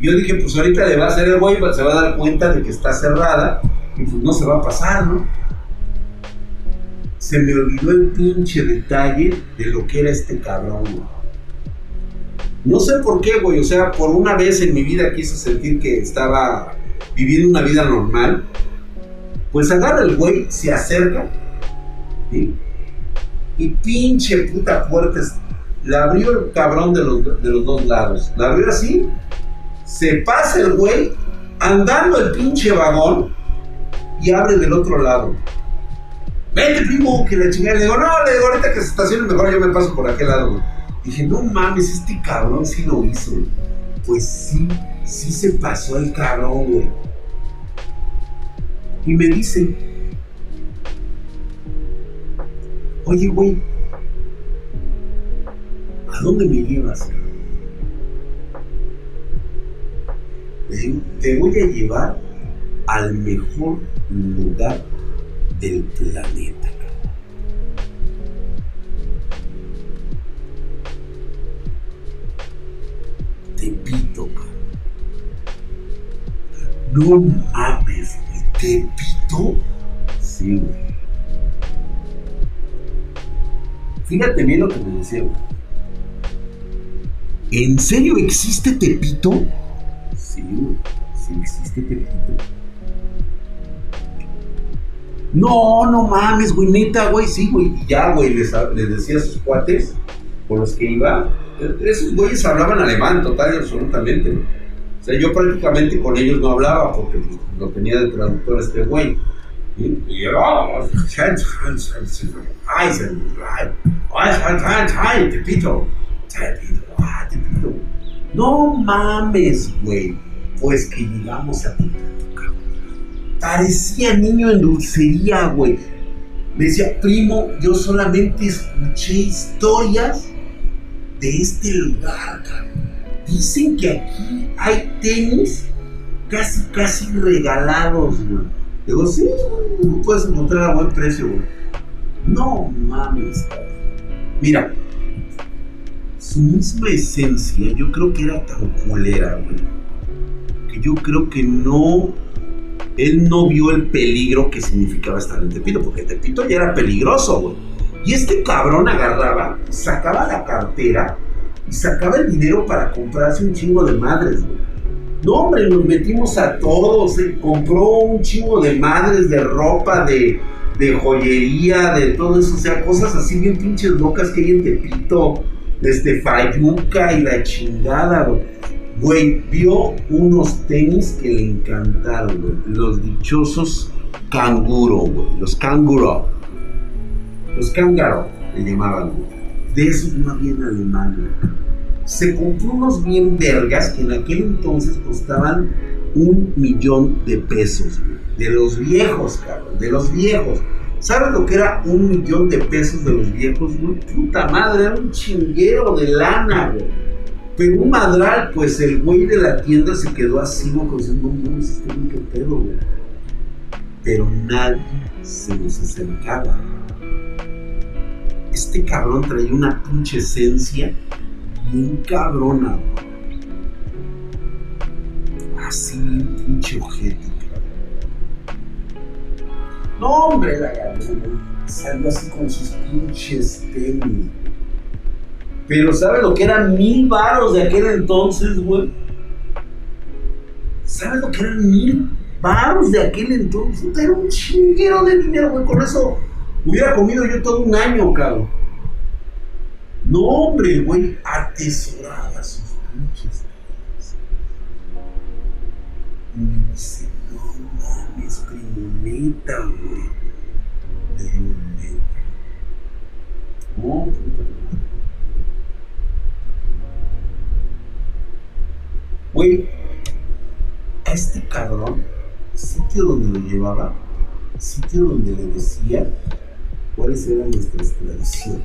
Yo dije, pues ahorita le va a hacer el güey, se va a dar cuenta de que está cerrada y pues no se va a pasar, ¿no? Se me olvidó el pinche detalle de lo que era este cabrón. No sé por qué, güey. O sea, por una vez en mi vida quise sentir que estaba viviendo una vida normal. Pues agarra el güey, se acerca. Y pinche puta puerta. La abrió el cabrón de los, de los dos lados. La abrió así. Se pasa el güey andando el pinche vagón y abre del otro lado. Vente, primo, que la chingada. Le digo, no, le digo, ahorita que se estacione mejor yo me paso por aquel lado, güey. Dije, no mames, este cabrón sí lo hizo. Pues sí, sí se pasó el cabrón, güey. Y me dice, oye, güey, ¿a dónde me llevas? Te voy a llevar al mejor lugar del planeta. Tepito. No mames, Tepito. Sí, güey. Fíjate bien lo que me decía, güey. ¿En serio existe Tepito? Sí, güey. Sí existe Tepito. No, no mames, güey, neta, güey, sí, güey. Y ya, güey, les, les decía a sus cuates por los que iba, esos güeyes hablaban alemán total y absolutamente. O sea, yo prácticamente con ellos no hablaba porque pues, lo tenía de traductor este güey. Y yo, No mames, güey. Pues que llegamos a Parecía niño en dulcería, güey. Me decía, primo, yo solamente escuché historias de este lugar, Dicen que aquí hay tenis casi, casi regalados, güey. Digo, sí, puedes encontrar a buen precio, güey. No mames, Mira, su misma esencia, yo creo que era tan culera, güey. Que yo creo que no. Él no vio el peligro que significaba estar en Tepito, porque Tepito ya era peligroso, güey y este cabrón agarraba, sacaba la cartera y sacaba el dinero para comprarse un chingo de madres, güey. No, hombre, nos metimos a todos. Eh. Compró un chingo de madres, de ropa, de, de joyería, de todo eso. O sea, cosas así bien pinches locas que hay en Tepito. Desde Fayuca y la chingada, güey. Güey, vio unos tenis que le encantaron, güey. Los dichosos canguro, güey. Los canguro. Los cángaro le llamaban, de esos no había en Alemania. Se compró unos bien vergas que en aquel entonces costaban un millón de pesos, de los viejos, cabrón, de los viejos. ¿Sabes lo que era un millón de pesos de los viejos, güey? Puta madre, era un chinguero de lana, güey. Pero un madral, pues el güey de la tienda se quedó así, güey, diciendo, no, este qué pedo, güey. Pero nadie se nos acercaba este cabrón traía una pinche esencia bien cabrona. Así, pinche ojete, No, hombre, la salió así con sus pinches tenis. Pero ¿sabes lo que eran mil varos de aquel entonces, güey? ¿Sabes lo que eran mil varos de aquel entonces? Era un chinguero de dinero, güey. Con eso Hubiera comido yo todo un año, cabrón. No, hombre, güey, atesoraba bonita, güey. Güey, a este cabrón, sitio donde lo llevaba, sitio donde le decía cuáles eran nuestras tradiciones.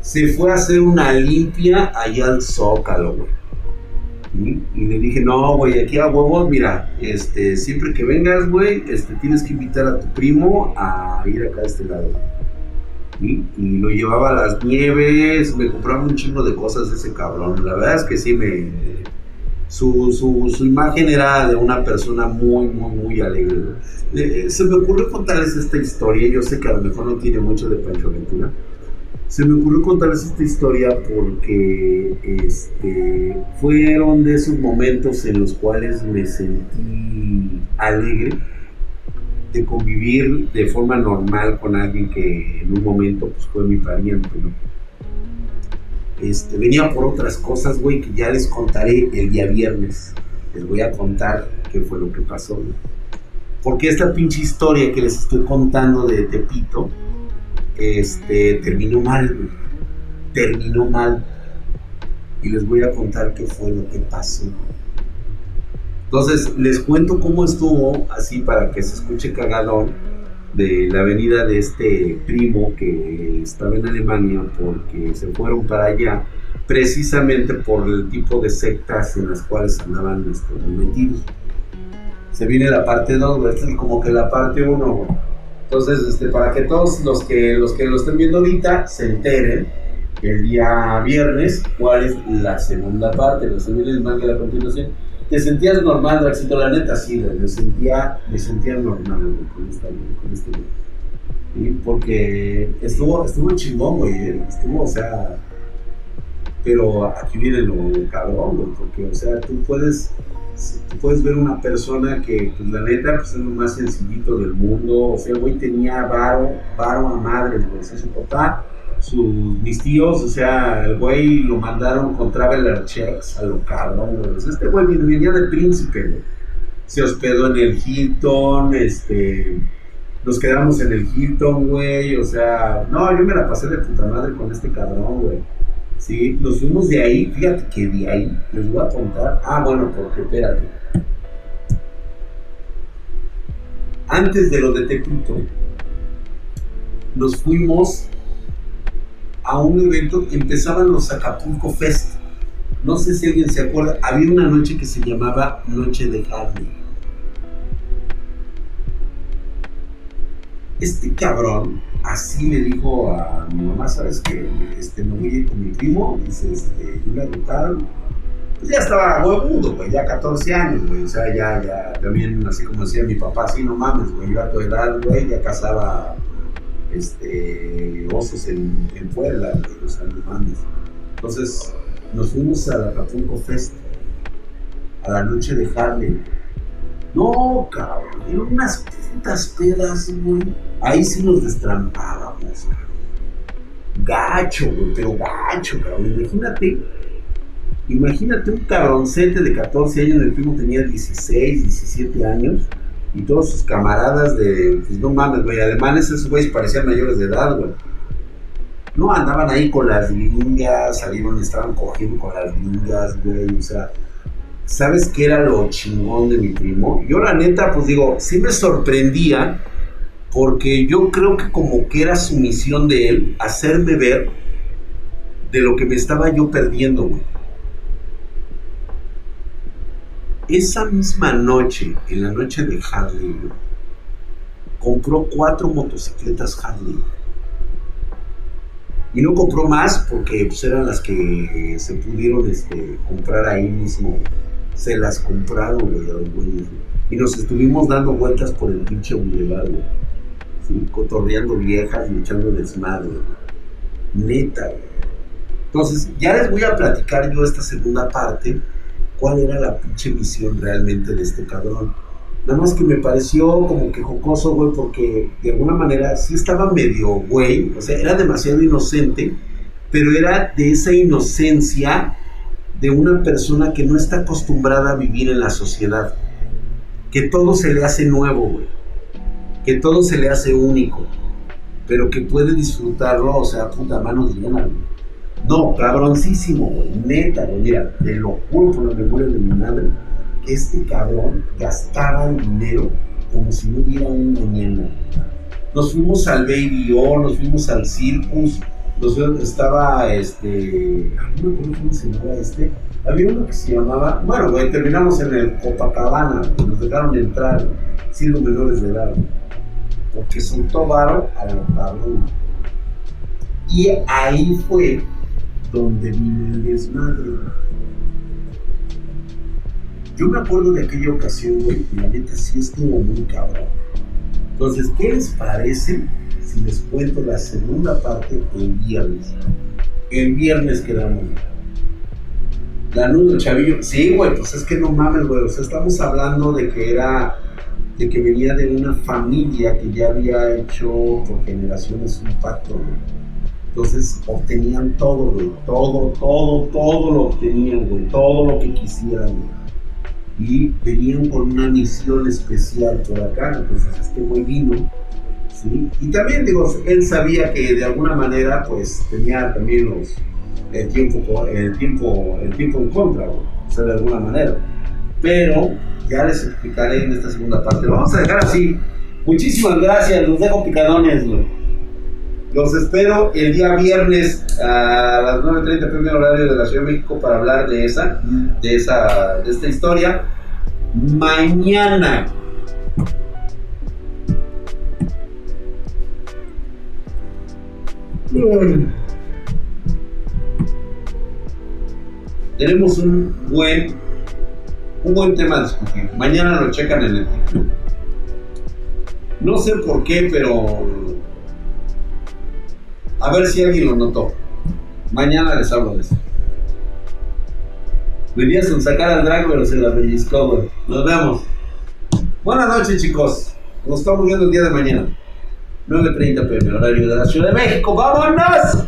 Se fue a hacer una limpia allá al Zócalo, güey. Y le dije, no, güey, aquí a huevos, mira, este, siempre que vengas, güey, este, tienes que invitar a tu primo a ir acá a este lado. Y lo llevaba a las nieves, me compraba un chingo de cosas ese cabrón. La verdad es que sí me... Su, su, imagen era de una persona muy, muy, muy alegre. se me ocurrió contarles esta historia, yo sé que a lo mejor no tiene mucho de Pancho Aventura, se me ocurrió contarles esta historia porque este, fueron de esos momentos en los cuales me sentí alegre de convivir de forma normal con alguien que en un momento pues, fue mi pariente, Este, venía por otras cosas, güey, que ya les contaré el día viernes. Les voy a contar qué fue lo que pasó, Porque esta pinche historia que les estoy contando de Tepito, este, terminó mal, terminó mal. Y les voy a contar qué fue lo que pasó. Entonces, les cuento cómo estuvo, así para que se escuche cagadón, de la venida de este primo que estaba en Alemania porque se fueron para allá precisamente por el tipo de sectas en las cuales andaban estos metidos. Se viene la parte 2, esta es como que la parte 1, entonces, este, para que todos los que, los que lo estén viendo ahorita se enteren el día viernes cuál es la segunda parte, los señores más que la continuación. ¿Te sentías normal, Draxito? La neta, sí, me sentía, me sentía normal con, esta, con este ¿Sí? Porque estuvo, estuvo chingón, güey, estuvo, o sea, pero aquí viene lo cabrón, güey, porque, o sea, tú puedes puedes ver una persona que, pues la neta, pues es lo más sencillito del mundo. O sea, el güey tenía varo, varo a madres, güey. O sea, su papá, sus, mis tíos, o sea, el güey lo mandaron con Traveler Checks a lo cabrón, güey. O sea, este güey venía de príncipe, güey. Se hospedó en el Hilton, este. Nos quedamos en el Hilton, güey. O sea, no, yo me la pasé de puta madre con este cabrón, güey. Sí, nos fuimos de ahí, fíjate que de ahí les voy a contar. Ah, bueno, porque espérate. Antes de lo de Tepito, nos fuimos a un evento, empezaban los Acapulco Fest. No sé si alguien se acuerda, había una noche que se llamaba Noche de Harley. Este cabrón así le dijo a mi mamá, ¿sabes qué? Este, me voy a ir con mi primo, dice, este, y me adoptaron. Pues ya estaba huevudo, güey, ya 14 años, güey, o sea, ya, ya, también, así como decía mi papá, sí, no mames, güey, yo a tu edad, güey, ya cazaba, este, osos en, en Puebla, güey, o sea, no mames. Entonces, nos fuimos a la Acapulco Fest, a la noche de Harley. No, cabrón, eran unas putas pedas, güey ahí sí nos destrampábamos. Gacho, güey, pero gacho, cabrón. Imagínate, imagínate un cabroncete de 14 años, el primo tenía 16, 17 años, y todos sus camaradas de, pues no mames, güey, alemanes, esos güeyes parecían mayores de edad, güey. No andaban ahí con las gringas, salieron, estaban cogiendo con las gringas, güey, o sea, ¿sabes qué era lo chingón de mi primo? Yo la neta, pues digo, sí me sorprendía porque yo creo que como que era su misión de él hacerme ver de lo que me estaba yo perdiendo, güey. Esa misma noche, en la noche de Harley, compró cuatro motocicletas Harley. Y no compró más porque pues, eran las que se pudieron este, comprar ahí mismo. Se las compraron, güey, a los güeyes. Y nos estuvimos dando vueltas por el pinche boulevard, güey cotorreando viejas y echando desmadre. Neta, Entonces, ya les voy a platicar yo esta segunda parte, cuál era la pinche misión realmente de este cabrón. Nada más que me pareció como que jocoso, güey, porque de alguna manera sí estaba medio güey, o sea, era demasiado inocente, pero era de esa inocencia de una persona que no está acostumbrada a vivir en la sociedad, que todo se le hace nuevo, güey que todo se le hace único, pero que puede disfrutarlo, o sea, puta manos llenas. No, cabroncísimo, güey. Neta, güey. Mira, te lo juro por la memoria de mi madre este cabrón gastaba el dinero como si no hubiera un mañana. Nos fuimos al Baby O, nos fuimos al Circus, nos estaba este. No me acuerdo cómo se llamaba este. Había uno que se llamaba. Bueno, güey, terminamos en el Copacabana, nos dejaron entrar, siendo menores de edad. Porque soltó varo a la cabrón. Y ahí fue donde vino el desmadre. Yo me acuerdo de aquella ocasión, güey, y la neta sí estuvo muy cabrón. Entonces, ¿qué les parece si les cuento la segunda parte el viernes? El viernes quedamos. La nudo chavillo. Sí, güey, pues es que no mames, güey. O sea, estamos hablando de que era. de que venía de una familia que ya había hecho por generaciones un pacto, güey entonces obtenían todo, güey. Todo, todo, todo lo obtenían, güey. Todo lo que quisieran, Y venían con una misión especial por acá. Entonces este güey vino. Y también, digo, él sabía que de alguna manera, pues tenía también los, el, tiempo, el, tiempo, el tiempo en contra, güey. O sea, de alguna manera. Pero ya les explicaré en esta segunda parte. Lo vamos a dejar así. Muchísimas gracias. Los dejo picadones, güey. Los espero el día viernes a las 9.30 primer horario de la Ciudad de México para hablar de esa, de esa, de esta historia. Mañana. Tenemos un buen, un buen tema a discutir. Mañana lo checan en el título. No sé por qué, pero a ver si alguien lo notó. Mañana les hablo de eso. Venía sin sacar al drag, pero se la pellizcó, Nos vemos. Buenas noches, chicos. Nos estamos viendo el día de mañana. 9.30 pm, horario de la Ciudad de México. ¡Vámonos!